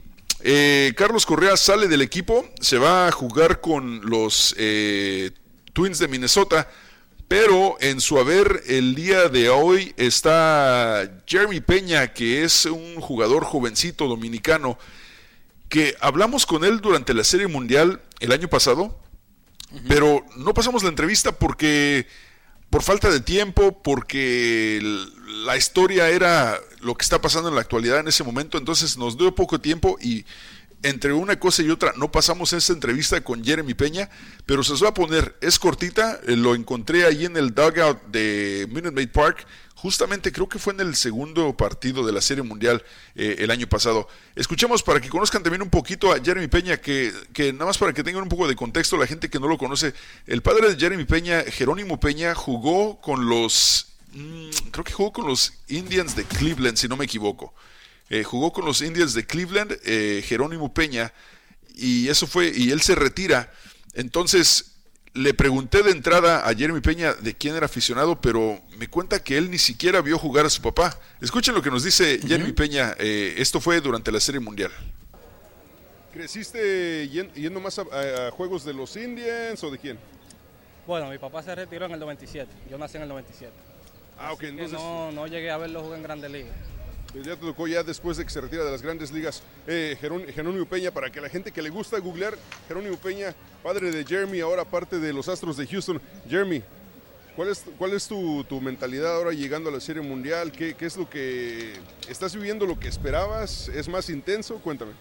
Eh, Carlos Correa sale del equipo, se va a jugar con los eh, Twins de Minnesota, pero en su haber el día de hoy está Jeremy Peña, que es un jugador jovencito dominicano, que hablamos con él durante la Serie Mundial el año pasado, pero no pasamos la entrevista porque por falta de tiempo, porque la historia era lo que está pasando en la actualidad en ese momento, entonces nos dio poco tiempo y entre una cosa y otra no pasamos esta entrevista con Jeremy Peña, pero se os va a poner, es cortita, eh, lo encontré ahí en el dugout de Minute Maid Park, justamente creo que fue en el segundo partido de la Serie Mundial eh, el año pasado. Escuchemos para que conozcan también un poquito a Jeremy Peña, que, que nada más para que tengan un poco de contexto la gente que no lo conoce, el padre de Jeremy Peña, Jerónimo Peña, jugó con los, mm, creo que jugó con los Indians de Cleveland, si no me equivoco. Eh, jugó con los Indians de Cleveland, eh, Jerónimo Peña, y eso fue, y él se retira. Entonces, le pregunté de entrada a Jeremy Peña de quién era aficionado, pero me cuenta que él ni siquiera vio jugar a su papá. Escuchen lo que nos dice Jeremy Peña. Eh, esto fue durante la Serie Mundial. ¿Creciste yendo más a, juegos de los Indians o de quién? Bueno, mi papá se retiró en el 97. Yo nací en el 97. Ah, ok. Entonces... No, no llegué a verlo jugar en Grandes Ligas. Pues ya te tocó ya después de que se retira de las grandes ligas eh, Jerónimo Peña, para que la gente que le gusta googlear, Jerónimo Peña, padre de Jeremy, ahora parte de los Astros de Houston. Jeremy, ¿cuál es, cuál es tu, mentalidad ahora llegando a la Serie Mundial? ¿Qué, ¿Qué, es lo que estás viviendo, lo que esperabas? ¿Es más intenso? Cuéntame.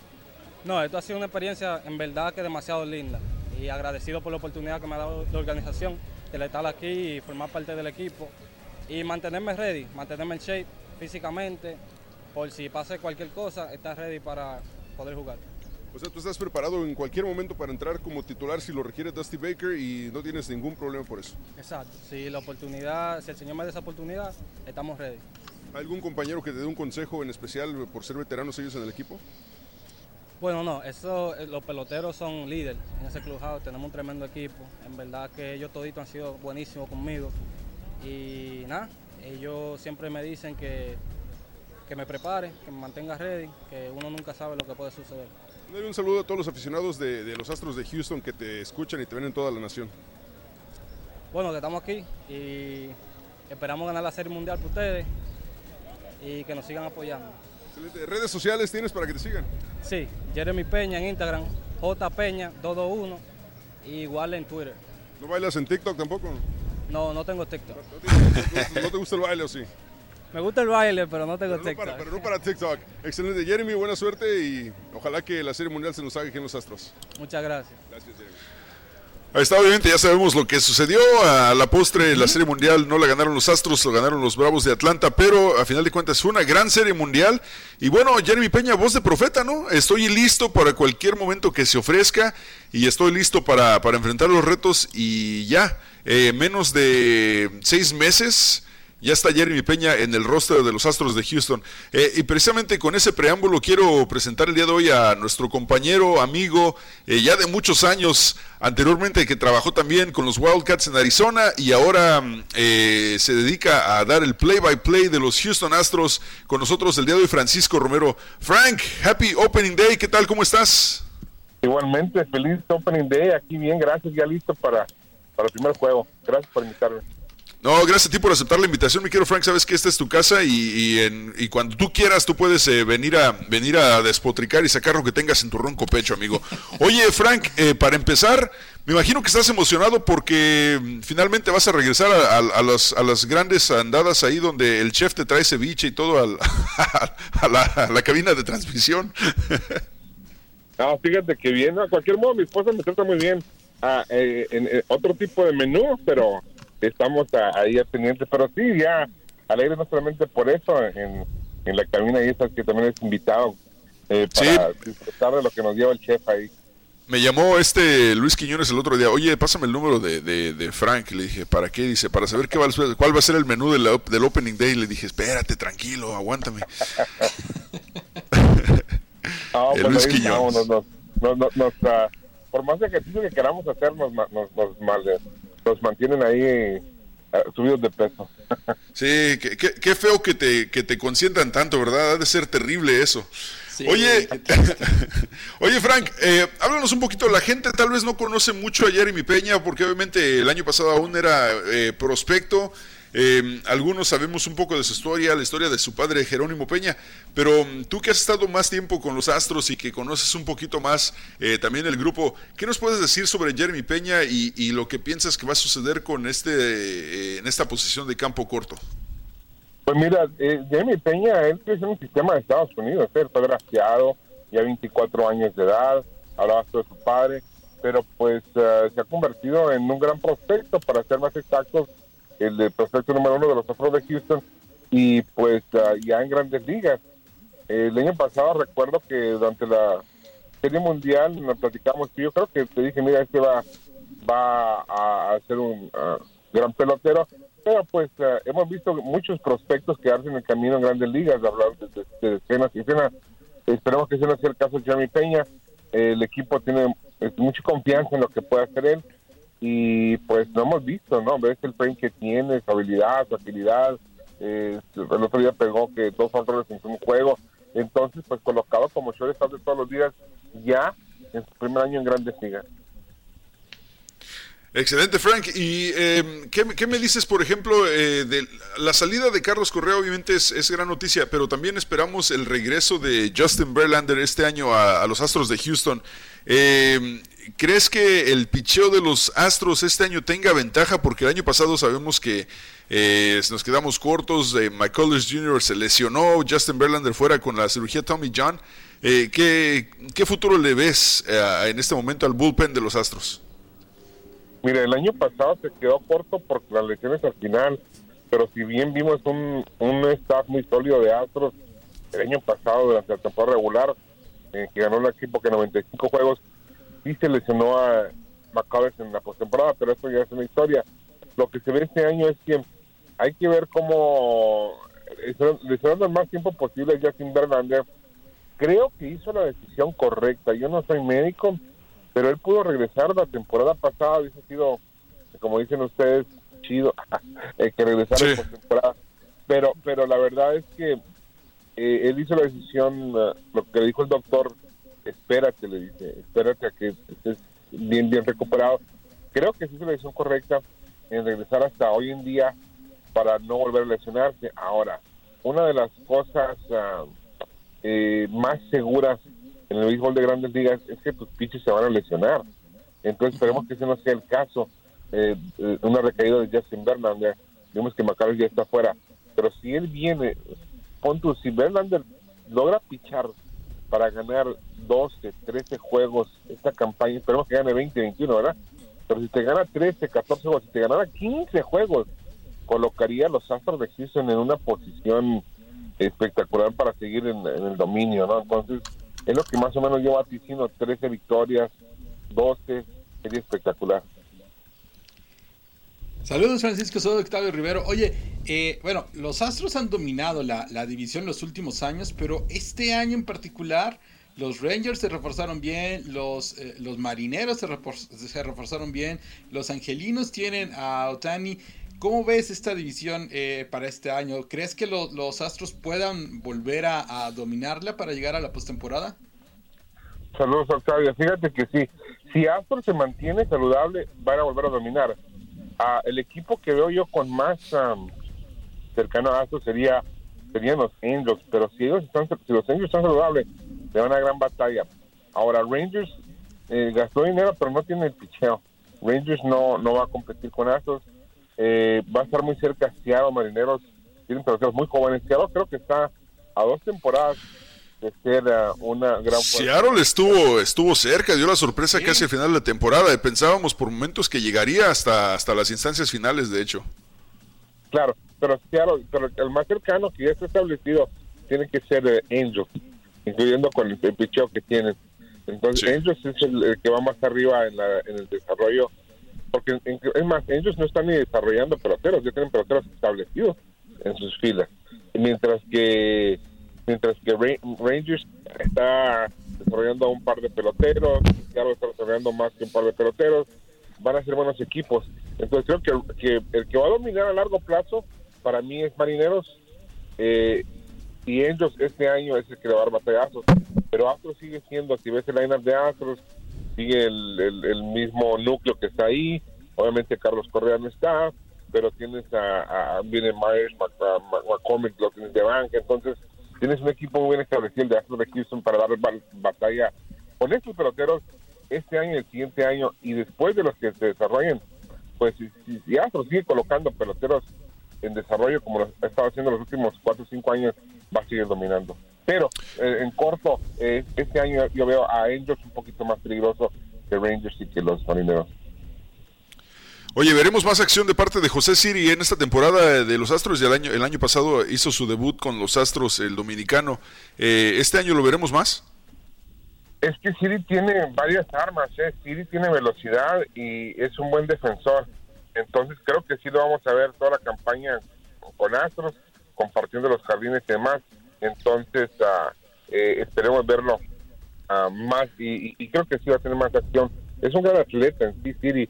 No, esto ha sido una experiencia en verdad que demasiado linda y agradecido por la oportunidad que me ha dado la organización de estar aquí y formar parte del equipo y mantenerme ready, mantenerme en shape físicamente, por si pase cualquier cosa, estás ready para poder jugar. O sea, tú estás preparado en cualquier momento para entrar como titular si lo requiere Dusty Baker y no tienes ningún problema por eso. Exacto. Si la oportunidad, si el señor me da esa oportunidad, estamos ready. ¿Hay algún compañero que te dé un consejo en especial por ser veteranos ellos en el equipo? Bueno, no, eso, eh, los peloteros son líderes en ese clubhouse, tenemos un tremendo equipo. En verdad que ellos toditos han sido buenísimos conmigo. Y nada, ellos siempre me dicen que que me prepare, que me mantenga ready, que uno nunca sabe lo que puede suceder. un saludo a todos los aficionados de, los Astros de Houston que te escuchan y te ven en toda la nación. Bueno, que estamos aquí y esperamos ganar la Serie Mundial por ustedes y que nos sigan apoyando. Excelente. ¿Redes sociales tienes para que te sigan? Sí, Jeremy Peña en Instagram, J Peña 221 y igual en Twitter. ¿No bailas en TikTok tampoco? No, no tengo TikTok. ¿No te gusta el baile o sí? Me gusta el baile, pero no tengo TikTok. pero no para TikTok. Excelente, Jeremy, buena suerte y ojalá que la Serie Mundial se nos haga aquí en los Astros. Muchas gracias. Gracias, Jeremy. Ahí está, obviamente ya sabemos lo que sucedió. A la postre, la Serie Mundial no la ganaron los Astros, lo ganaron los Bravos de Atlanta, pero a final de cuentas fue una gran Serie Mundial. Y bueno, Jeremy Peña, voz de profeta, ¿no? Estoy listo para cualquier momento que se ofrezca y estoy listo para, para enfrentar los retos y ya, eh, menos de seis meses ya está Jeremy Peña en el roster de los Astros de Houston. Eh, y precisamente con ese preámbulo quiero presentar el día de hoy a nuestro compañero, amigo, eh, ya de muchos años anteriormente que trabajó también con los Wildcats en Arizona y ahora mm, eh, se dedica a dar el play-by-play -play de los Houston Astros. Con nosotros el día de hoy Francisco Romero. Frank, happy opening day, ¿qué tal? ¿Cómo estás? Igualmente, feliz opening day, aquí bien, gracias, ya listo para, para el primer juego. Gracias por invitarme. No, gracias a ti por aceptar la invitación, mi querido Frank. Sabes que esta es tu casa y, y, en- y cuando tú quieras tú puedes eh, venir a venir a despotricar y sacar lo que tengas en tu ronco pecho, amigo. Oye, Frank, eh, para empezar, me imagino que estás emocionado porque mm, finalmente vas a regresar a, a- a las, grandes andadas ahí donde el chef te trae ceviche y todo al- a, la, a la cabina de transmisión. No, fíjate que bien, a cualquier modo mi esposa me trata muy bien ah, eh, en, eh, otro tipo de menú, pero estamos ah, ahí al pendiente, pero sí, ya alegre no solamente por eso, en, en la cabina y esas que también es invitado eh, para disfrutar de lo que nos lleva el chef ahí. Me llamó este Luis Quiñones el otro día, oye, pásame el número de, de, de Frank. Le dije, ¿para qué? Dice, para saber qué va, cuál va a ser el menú del, op- del Opening Day. Le dije, espérate, tranquilo, aguántame. Ah, El pues Luis Quiñones. nos, ah, por más ejercicio que queramos hacer, nos, nos, nos, mal- nos mantienen ahí ah, subidos de peso. Sí, qué, qué- qué feo que te, que te consientan tanto, ¿verdad? Ha de ser terrible eso. Oye, oye Frank, eh, háblanos un poquito. La gente tal vez no conoce mucho a Jeremy Peña porque obviamente el año pasado aún era eh, prospecto. Eh, algunos sabemos un poco de su historia, la historia de su padre Jerónimo Peña, pero mm, tú que has estado más tiempo con los Astros y que conoces un poquito más eh, también el grupo, ¿qué nos puedes decir sobre Jeremy Peña y, lo que piensas que va a suceder con este eh, en esta posición de campo corto? Pues mira, eh, Jamie Peña, él creció en un sistema de Estados Unidos, él fue drafteado, ya 24 años de edad, hablaba de su padre, pero pues eh, se ha convertido en un gran prospecto, para ser más exactos, el prospecto número uno de los Astros de Houston, y pues ya en grandes ligas. el año pasado recuerdo que durante la Serie Mundial nos platicamos, yo creo que te dije, mira, este va, va a, ser un ah, gran pelotero, pero pues eh, hemos visto muchos prospectos quedarse en el camino en grandes ligas, hablar de, de, de decenas y decenas. Esperemos que ese no sea el caso de Jeremy Peña. El equipo tiene eh, mucha confianza en lo que puede hacer él y pues no hemos visto, ¿no? Ves el frame que tiene, su habilidad, su agilidad. Eh, el otro día pegó que dos honrones en un juego. Entonces, pues colocado como shortstop de todos los días, ya en su primer año en grandes ligas. Excelente, Frank. ¿Y eh, ¿qué, qué me dices, por ejemplo, eh, de la salida de Carlos Correa? Obviamente es, es gran noticia, pero también esperamos el regreso de Justin Verlander este año a, a los Astros de Houston. Eh, ¿Crees que el picheo de los Astros este año tenga ventaja? Porque el año pasado sabemos que eh, nos quedamos cortos. Eh, Collins Jr. se lesionó, Justin Verlander fuera con la cirugía Tommy John. Eh, ¿qué, ¿Qué futuro le ves eh, en este momento al bullpen de los Astros? Mira, el año pasado se quedó corto por las lesiones al final, pero si bien vimos un, un staff muy sólido de Astros el año pasado durante la temporada regular, eh, que ganó el equipo que 95 juegos, sí se lesionó a McCullers en la postemporada, pero eso ya es una historia. Lo que se ve este año es que hay que ver cómo lesionando el más tiempo posible a Justin Verlander. Creo que hizo la decisión correcta. Yo no soy médico, pero él pudo regresar la temporada pasada, hubiese sido, como dicen ustedes, chido eh, que regresara en postemporada. Pero, pero la verdad es que eh, él hizo la decisión, eh, lo que dijo el doctor, espérate, le dice, espérate a que estés bien, recuperado. Creo que sí hizo la decisión correcta en regresar hasta hoy en día para no volver a lesionarse. Ahora, una de las cosas eh, más seguras en el béisbol de grandes ligas es que tus pitches se van a lesionar. Entonces esperemos que ese no sea el caso. Eh, eh, una recaída de Justin Verlander, vemos que McCarthy ya está fuera. Pero si él viene, pon tú, si Verlander logra pichar para ganar 12, 13 juegos esta campaña, esperemos que gane 20, 21, ¿verdad? Pero si te gana 13, 14 juegos, si te ganara 15 juegos, colocaría a los Astros de Houston en una posición espectacular para seguir en, en el dominio, ¿no? Entonces, es lo que más o menos yo vaticino, 13 victorias, 12, sería espectacular. Saludos Francisco, soy Octavio Rivero. Oye, eh, bueno, los Astros han dominado la, la división los últimos años, pero este año en particular los Rangers se reforzaron bien, los, eh, los Marineros se, refor- se reforzaron bien, los Angelinos tienen a Otani. ¿Cómo ves esta división eh, para este año? ¿Crees que lo- los Astros puedan volver a, a dominarla para llegar a la postemporada? Saludos, Octavio. Fíjate que sí, si Astros se mantiene saludable, van a volver a dominar. Ah, el equipo que veo yo con más am, cercano a Astros sería serían los Angels, pero si ellos están, si los Angels están saludables, le van a gran batalla. Ahora Rangers eh, gastó dinero, pero no tiene el picheo. Rangers no no va a competir con Astros. Eh, va a estar muy cerca Seattle, Marineros tienen peloteros muy jóvenes. Seattle creo que está a dos temporadas de ser ah, una gran fuerza. Seattle estuvo, estuvo cerca, dio la sorpresa casi al final de la temporada. y Pensábamos por momentos que llegaría hasta, hasta las instancias finales, de hecho. Claro, pero Seattle, pero el más cercano que ya está establecido tiene que ser eh, Angels, incluyendo con el, el picheo que tienen. Entonces, Angels es el, el que va más arriba en, la, en el desarrollo. Porque, en- es más, Angels no están ni desarrollando peloteros, ya tienen peloteros establecidos en sus filas. Mientras que mientras que Ra- Rangers está desarrollando un par de peloteros, Seattle está desarrollando más que un par de peloteros, van a ser buenos equipos. Entonces creo que, el que va a dominar a largo plazo para mí es Marineros eh, y Angels este año es el que le va a dar batallazos. Pero Astros sigue siendo, si ves el lineup de Astros, sigue el, mismo núcleo que está ahí. Obviamente Carlos Correa no está, pero tienes a, a viene Myers, McCormick, lo tienes de banca. Entonces tienes un equipo muy bien establecido, el de Astros de Houston, para dar ba- batalla con estos peloteros este año y el siguiente año. Y después de los que se desarrollen, pues si, si, Astros sigue colocando peloteros en desarrollo como lo ha estado haciendo los últimos cuatro o cinco años, va a seguir dominando. Pero eh, en corto, eh, este año yo veo a Angels un poquito más peligroso que Rangers y que los marineros. Oye, veremos más acción de parte de José Siri en esta temporada de los Astros. Y el año, el año pasado hizo su debut con los Astros, el dominicano. Eh, ¿Este año lo veremos más? Es que Siri tiene varias armas, ¿eh? Siri tiene velocidad y es un buen defensor. Entonces creo que sí lo vamos a ver toda la campaña con Astros, compartiendo los jardines y demás. Entonces ah, eh, esperemos verlo ah, más y- y creo que sí va a tener más acción. Es un gran atleta en sí, Siri.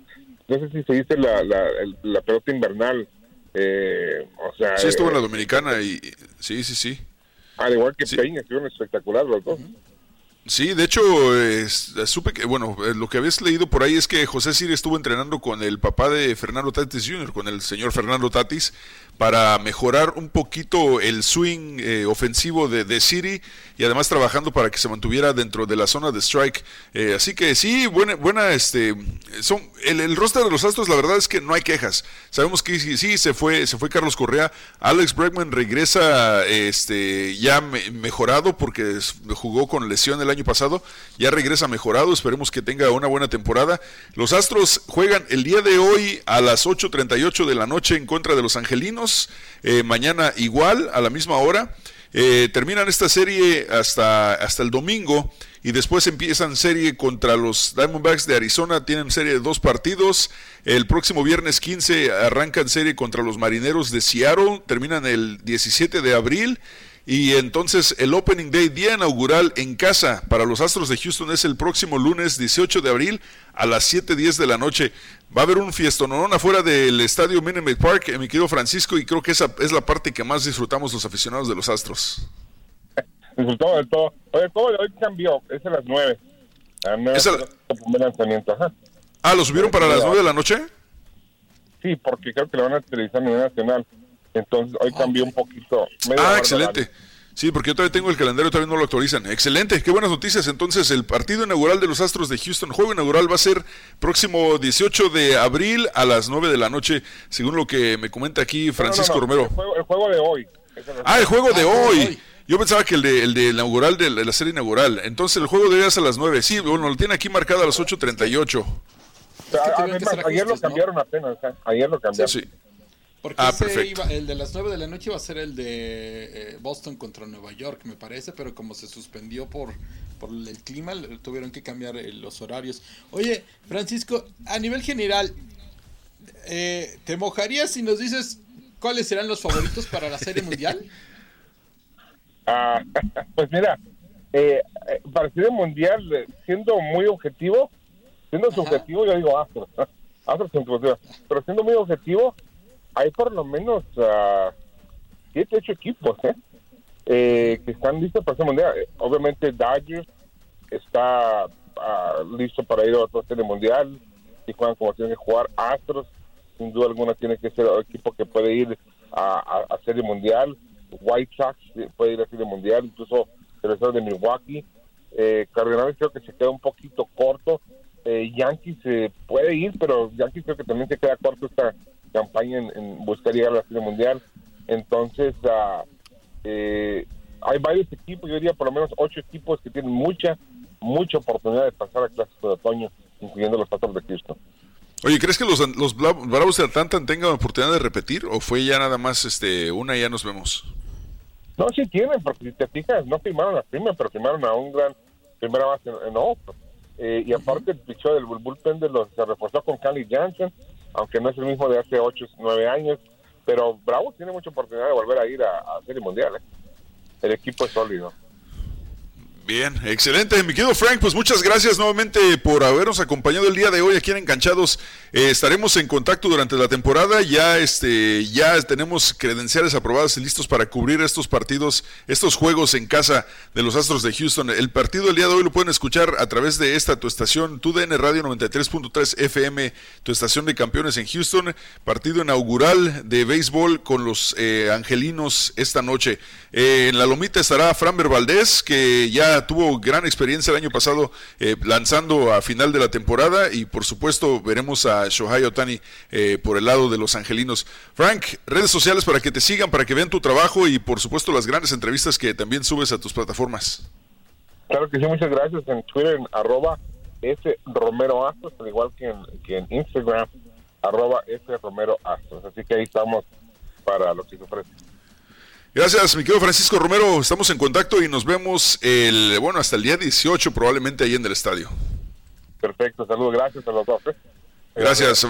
No sé si se dice la, la, el- la pelota invernal. Eh, o sea, Sí, estuvo en la eh, dominicana y sí, sí, sí. al igual que Peña, que espectacular los dos. Sí, de hecho, es- supe que, bueno, eh, lo que habías leído por ahí es que José Siri estuvo entrenando con el papá de Fernando Tatis Jr., con el señor Fernando Tatis, para mejorar un poquito el swing eh, ofensivo de, de Siri y además trabajando para que se mantuviera dentro de la zona de strike. Eh, así que sí, buena, buena, este, son, el, el roster de los Astros, la verdad es que no hay quejas. Sabemos que sí, se fue, se fue Carlos Correa, Alex Bregman regresa, este, ya me- mejorado porque jugó con lesión el año pasado, ya regresa mejorado, esperemos que tenga una buena temporada. Los Astros juegan el día de hoy a las 8.38 de la noche en contra de los Angelinos, eh, mañana igual, a la misma hora. Eh, terminan esta serie hasta, hasta el domingo y después empiezan serie contra los Diamondbacks de Arizona. Tienen serie de dos partidos. El próximo viernes 15 arrancan serie contra los Marineros de Seattle. Terminan el 17 de abril. Y entonces el Opening Day, día inaugural en casa para los Astros de Houston es el próximo lunes 18 de abril a las 7.10 de la noche. Va a haber un fiestonón afuera del estadio Minute Park, eh, mi querido Francisco, y creo que esa es la parte que más disfrutamos los aficionados de los Astros. Disfrutó del todo. Oye, juego de hoy cambió, es a las 9. A las 9 Es a es el primer lanzamiento. Ajá. Ah, ¿lo subieron para las 9 de la noche? Sí, porque creo que lo van a televisar a nivel nacional. Entonces hoy cambió un poquito. Ah, excelente. Sí, porque yo todavía tengo el calendario, todavía no lo actualizan. Excelente, qué buenas noticias. Entonces, el partido inaugural de los Astros de Houston, juego inaugural va a ser próximo 18 de abril a las 9 de la noche, según lo que me comenta aquí Francisco No, no, no, Romero. El juego, el juego de hoy. Es Ah, el juego de nueve. hoy. Yo pensaba que el de, el de inaugural de la, serie inaugural. Entonces, el juego de hoy es a las 9. Sí, bueno, lo tiene aquí marcado a las 8.38. Ah, tuvieron que ayer lo cambiaron apenas. ¿eh? Ayer lo cambiaron. Sí. Porque Ah, ese iba- el de las 9 de la noche iba a ser el de eh, Boston contra Nueva York, me parece, pero como se suspendió por, por el clima, tuvieron que cambiar eh, los horarios. Oye, Francisco, a nivel general, eh, ¿te mojarías si nos dices cuáles serán los favoritos para la Serie Mundial? Ah, pues mira, eh, eh, para el Serie mundial, siendo muy objetivo, siendo subjetivo, yo digo Astros, Astros pero siendo muy objetivo, hay por lo menos ah, siete, ocho equipos ¿eh? Eh, que están listos para Serie mundial. Obviamente Dodgers está ah, listo para ir a otra Serie mundial y juegan como tienen que jugar Astros. sin duda alguna tiene que ser el equipo que puede ir a, a, Serie Mundial. White Sox puede ir a Serie Mundial, incluso el de Milwaukee. Eh, Cardenales creo que se queda un poquito corto. Eh, Yankees eh, puede ir, pero Yankees creo que también se queda corto esta campaña en, en buscar llegar a la Serie Mundial. Entonces, ah, eh, hay varios equipos, yo diría por lo menos ocho equipos que tienen mucha, mucha oportunidad de pasar a clases de otoño, incluyendo los Astros de Houston. Oye, ¿crees que los, los Bravos de Atlanta tengan oportunidad de repetir o fue ya nada más este una y ya nos vemos? No, sí tienen, porque si te fijas, no firmaron a Freeman, pero firmaron a un gran primera base en, en. Eh, y aparte el pichó del de los se reforzó con Cali Johnson, aunque no es el mismo de hace 8 9 años, pero Bravo tiene mucha oportunidad de volver a ir a, a Serie Mundial. ¿eh? El equipo es sólido. Bien, excelente. Mi querido Frank, pues muchas gracias nuevamente por habernos acompañado el día de hoy aquí en Enganchados. Eh, estaremos en contacto durante la temporada. Ya este, ya tenemos credenciales aprobadas y listos para cubrir estos partidos, estos juegos en casa de los Astros de Houston. El partido del día de hoy lo pueden escuchar a través de esta tu estación, TUDN Radio 93.3 FM, tu estación de campeones en Houston. Partido inaugural de béisbol con los eh, angelinos esta noche. Eh, en la lomita estará Framber Valdés, que ya tuvo gran experiencia el año pasado eh, lanzando a final de la temporada y por supuesto veremos a Shohei Otani eh, por el lado de los angelinos. Frank, redes sociales para que te sigan, para que vean tu trabajo y por supuesto las grandes entrevistas que también subes a tus plataformas. Claro que sí, muchas gracias. En Twitter, en arroba S Romero Astros, al igual que en, Instagram, arroba S Romero Astros. Así que ahí estamos para lo que se ofrece. Gracias, mi querido Francisco Romero. Estamos en contacto y nos vemos el, bueno, hasta el día 18 probablemente ahí en el estadio. Perfecto, saludos, gracias a los dos. ¿eh? Gracias.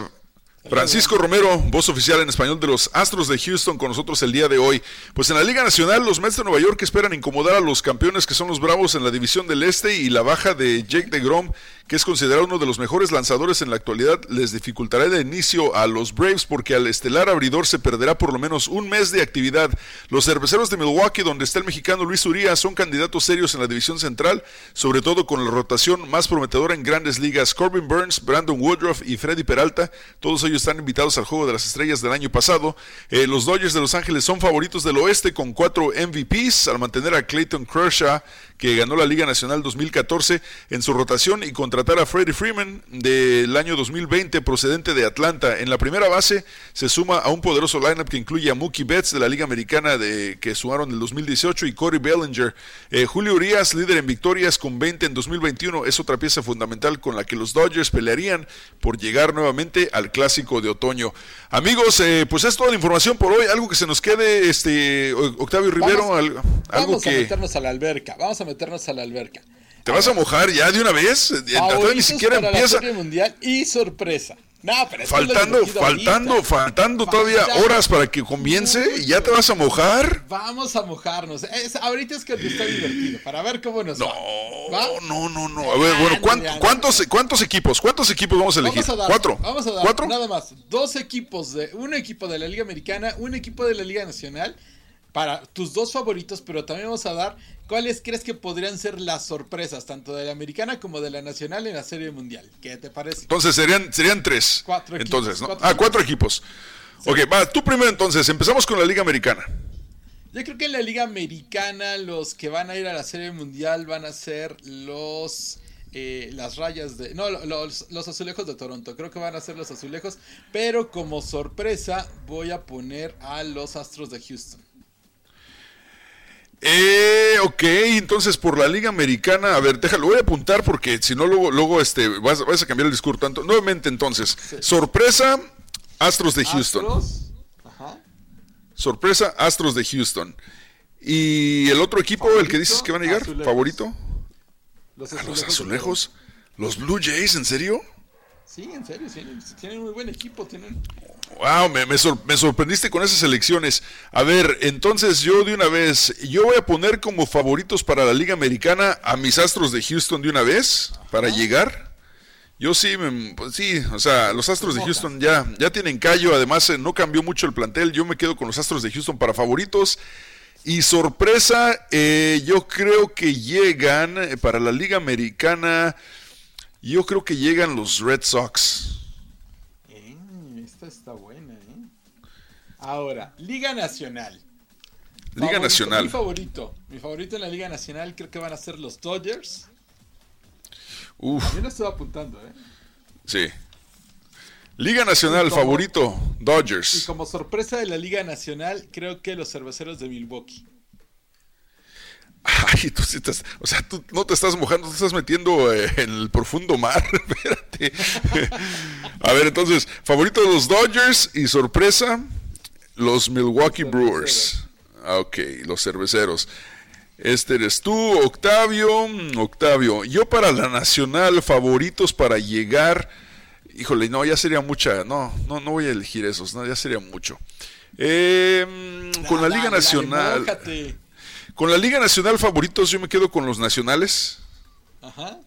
Francisco Romero, voz oficial en español de los Astros de Houston con nosotros el día de hoy. Pues en la Liga Nacional, los Mets de Nueva York esperan incomodar a los campeones que son los Bravos en la división del Este y la baja de Jake DeGrom, que es considerado uno de los mejores lanzadores en la actualidad, les dificultará el inicio a los Braves porque al estelar abridor se perderá por lo menos un mes de actividad. Los cerveceros de Milwaukee, donde está el mexicano Luis Urías, son candidatos serios en la división central, sobre todo con la rotación más prometedora en grandes ligas. Corbin Burns, Brandon Woodruff y Freddy Peralta, todos ellos están invitados al Juego de las Estrellas del año pasado. Eh, los Dodgers de Los Ángeles son favoritos del oeste con cuatro MVPs al mantener a Clayton Kershaw, que ganó la Liga Nacional 2014 en su rotación y contratar a Freddie Freeman del año 2020 procedente de Atlanta. En la primera base se suma a un poderoso lineup que incluye a Mookie Betts de la Liga Americana de, que sumaron en el 2018 y Corey Bellinger. Eh, Julio Urias, líder en victorias con 20 en 2021, es otra pieza fundamental con la que los Dodgers pelearían por llegar nuevamente al clásico de otoño. Amigos, eh, pues es toda la información por hoy. Algo que se nos quede, este Octavio Rivero, Vamos- algo, algo Vamos a que meternos a la alberca. Vamos a meternos a la alberca. te vas a mojar ya de una vez. Eh, Todavía ni siquiera para la empieza. Serie mundial y sorpresa. No, pero Faltando, faltando, ahorita. faltando todavía horas para que comience y ya te vas a mojar. Vamos a mojarnos. Es- ahorita es que está divertido. Para ver cómo nos va. ¿Va? No, no, no. A ver, bueno, ¿cuán- ¿cuántos, cuántos equipos? ¿Cuántos equipos vamos a elegir? Vamos a dar, ¿Cuatro? Vamos a dar ¿Cuatro? nada más. Dos equipos de. Un equipo de la Liga Americana, un equipo de la Liga Nacional. Para tus dos favoritos, pero también vamos a dar cuáles crees que podrían ser las sorpresas, tanto de la americana como de la nacional en la Serie Mundial. ¿Qué te parece? Entonces serían, serían tres. Cuatro equipos, entonces, ¿no? cuatro ah, cuatro equipos. Ok, va, tú primero entonces. Empezamos con la Liga Americana. Yo creo que en la Liga Americana los que van a ir a la Serie Mundial van a ser los eh, las rayas de no lo- los, los azulejos de Toronto. Creo que van a ser los azulejos, pero como sorpresa voy a poner a los Astros de Houston. Eh, ok, entonces por la Liga Americana, a ver, déjalo, voy a apuntar porque si no luego, luego este, vas, vas a cambiar el discurso tanto. Nuevamente entonces, sorpresa, Astros de Houston. Astros, ajá. Sorpresa, Astros de Houston. Y el otro equipo, el que dices que van a llegar, Azulejos. favorito, Los a los azulejos. los Blue Jays, ¿en serio? Sí, en serio, tienen, tienen muy buen equipo, tienen Wow, me, me sor- me sorprendiste con esas elecciones. A ver, entonces yo de una vez, yo voy a poner como favoritos para la Liga Americana a mis Astros de Houston de una vez para llegar. Yo sí, me- pues sí, o sea, los Astros de Houston ya, ya tienen callo, además eh, no cambió mucho el plantel, yo me quedo con los Astros de Houston para favoritos. Y sorpresa, eh, yo creo que llegan eh, para la Liga Americana, yo creo que llegan los Red Sox. Esta está buena, ¿eh? Ahora, Liga Nacional. Liga Favorito, Nacional. Mi favorito. Mi favorito en la Liga Nacional creo que van a ser los Dodgers. Uf. También lo estoy apuntando, ¿eh? Sí. Liga Nacional, Y como- favorito, Y Dodgers. como sorpresa de la Liga Nacional, creo que los cerveceros de Milwaukee. Ay, tú sí estás, o sea, tú no te estás mojando, te estás metiendo eh, en el profundo mar. Espérate. A ver, entonces, favorito de los Dodgers y sorpresa, los Milwaukee Brewers. Ah, Ok, los cerveceros. Este eres tú, Octavio. Octavio, yo para la nacional, favoritos para llegar. Híjole, no, ya sería mucha. No, no, no voy a elegir esos, no, ya sería mucho. Eh, con la Liga Nacional. Con la Liga Nacional favoritos, yo me quedo con los nacionales. Ajá.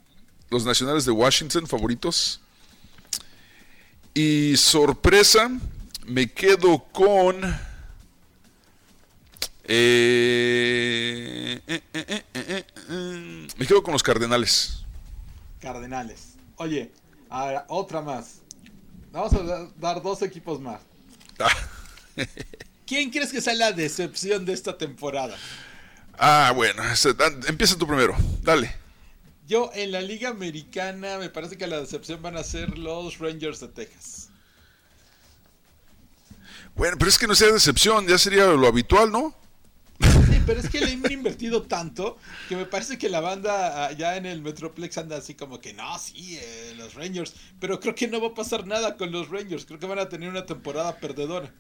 Los nacionales de Washington favoritos. Y sorpresa, me quedo con. eh, eh, eh, me quedo con los Cardenales. Cardenales. Oye, ahora otra más. Vamos a da- dar dos equipos más. ¿Quién crees que sea la decepción de esta temporada? Ah, bueno, empieza tú primero. Dale. Yo en la Liga Americana me parece que la decepción van a ser los Rangers de Texas. Bueno, pero es que no sea decepción, ya sería lo habitual, ¿no? Sí, pero es que le han invertido tanto que me parece que la banda allá en el Metroplex anda así como que no, sí, eh, los Rangers. Pero creo que no va a pasar nada con los Rangers. Creo que van a tener una temporada perdedora.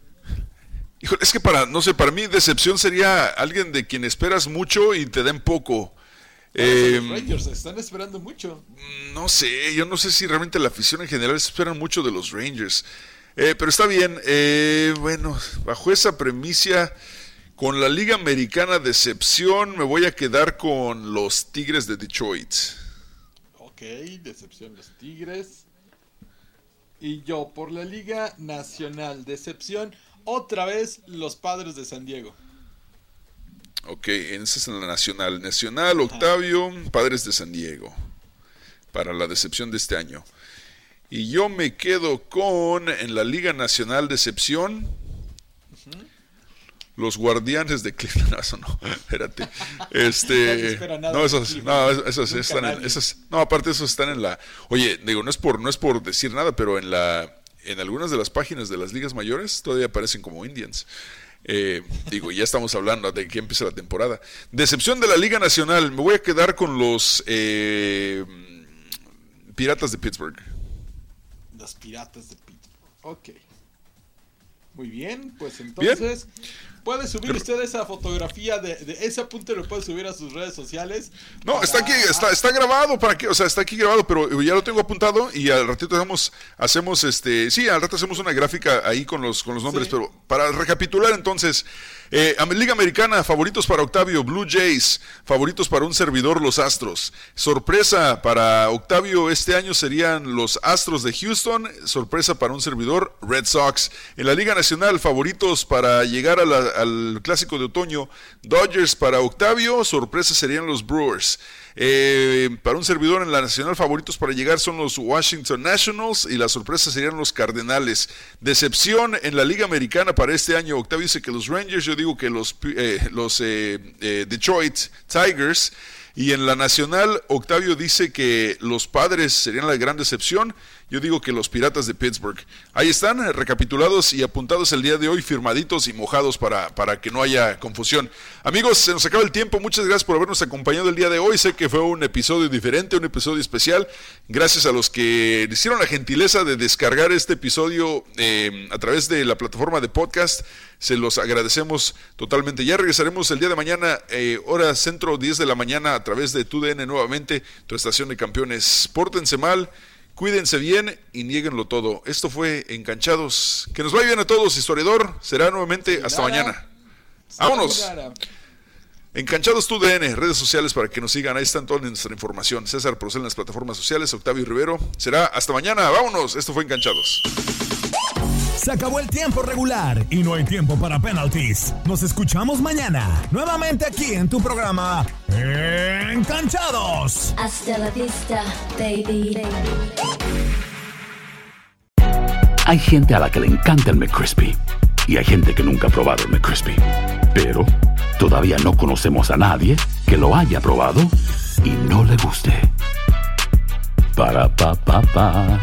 Híjole, es que para, no sé, para mí decepción sería alguien de quien esperas mucho y te den poco. Eh, los Rangers están esperando mucho. no sé, yo no sé si realmente la afición en general esperan mucho de los Rangers. Eh, pero está bien, eh, bueno, bajo esa premisa, con la Liga Americana decepción, me voy a quedar con los Tigres de Detroit. Ok, decepción los Tigres. Y yo por la Liga Nacional, decepción, otra vez los Padres de San Diego. Ok, esa es la nacional. Nacional, Octavio, Padres de San Diego. Para la decepción de este año. Y yo me quedo con, en la Liga Nacional Decepción, los Guardianes de Cleveland. No, eso no, espérate. Este, no, de esos, no, esos están en, esos- no, aparte esos están en la, oye, digo, no es por, no es por decir nada, pero en la, en algunas de las páginas de las ligas mayores todavía aparecen como Indians. Eh, digo, ya estamos hablando de que empieza la temporada. Decepción de la Liga Nacional. Me voy a quedar con los eh, Piratas de Pittsburgh. Los Piratas de Pittsburgh. Ok. Muy bien, pues entonces puede subir usted esa fotografía de, de ese apunte lo puede subir a sus redes sociales. No, está aquí, está, está grabado para que, o sea, está aquí grabado, pero ya lo tengo apuntado y al ratito hacemos, hacemos este, sí, al rato hacemos una gráfica ahí con los, con los nombres, Sí. pero para recapitular entonces, eh, Liga Americana, favoritos para Octavio, Blue Jays, favoritos para un servidor, los Astros. Sorpresa para Octavio este año serían los Astros de Houston, sorpresa para un servidor, Red Sox. En la Liga Nacional, favoritos para llegar al clásico de otoño, Dodgers para Octavio, sorpresa serían los Brewers. Eh, para un servidor en la nacional, favoritos para llegar son los Washington Nationals y la sorpresa serían los Cardenales. Decepción en la Liga Americana para este año, Octavio dice que los Rangers, yo digo que los, eh, los eh, eh, Detroit Tigers. Y en la nacional, Octavio dice que los padres serían la gran decepción. Yo digo que los Piratas de Pittsburgh. Ahí están, eh, recapitulados y apuntados el día de hoy, firmaditos y mojados para, para que no haya confusión. Amigos, se nos acaba el tiempo. Muchas gracias por habernos acompañado el día de hoy. Sé que fue un episodio diferente, un episodio especial. Gracias a los que hicieron la gentileza de descargar este episodio eh, a través de la plataforma de podcast. Se los agradecemos totalmente. Ya regresaremos el día de mañana, eh, hora centro, 10 de la mañana, a través de TUDN nuevamente, tu estación de campeones. Pórtense mal, cuídense bien y nieguenlo todo. Esto fue Enganchados. Que nos vaya bien a todos, historiador. Será nuevamente hasta mañana. Vámonos. Enganchados TUDN, redes sociales para que nos sigan. Ahí están toda nuestra información. César Procel en las plataformas sociales, Octavio Rivero. Será hasta mañana. Vámonos. Esto fue Enganchados. Se acabó el tiempo regular y no hay tiempo para penalties. Nos escuchamos mañana, nuevamente aquí en tu programa Enganchados. Hasta la vista, baby. Hay gente a la que le encanta el McCrispy y hay gente que nunca ha probado el McCrispy. Pero todavía no conocemos a nadie que lo haya probado y no le guste. Para pa pa pa.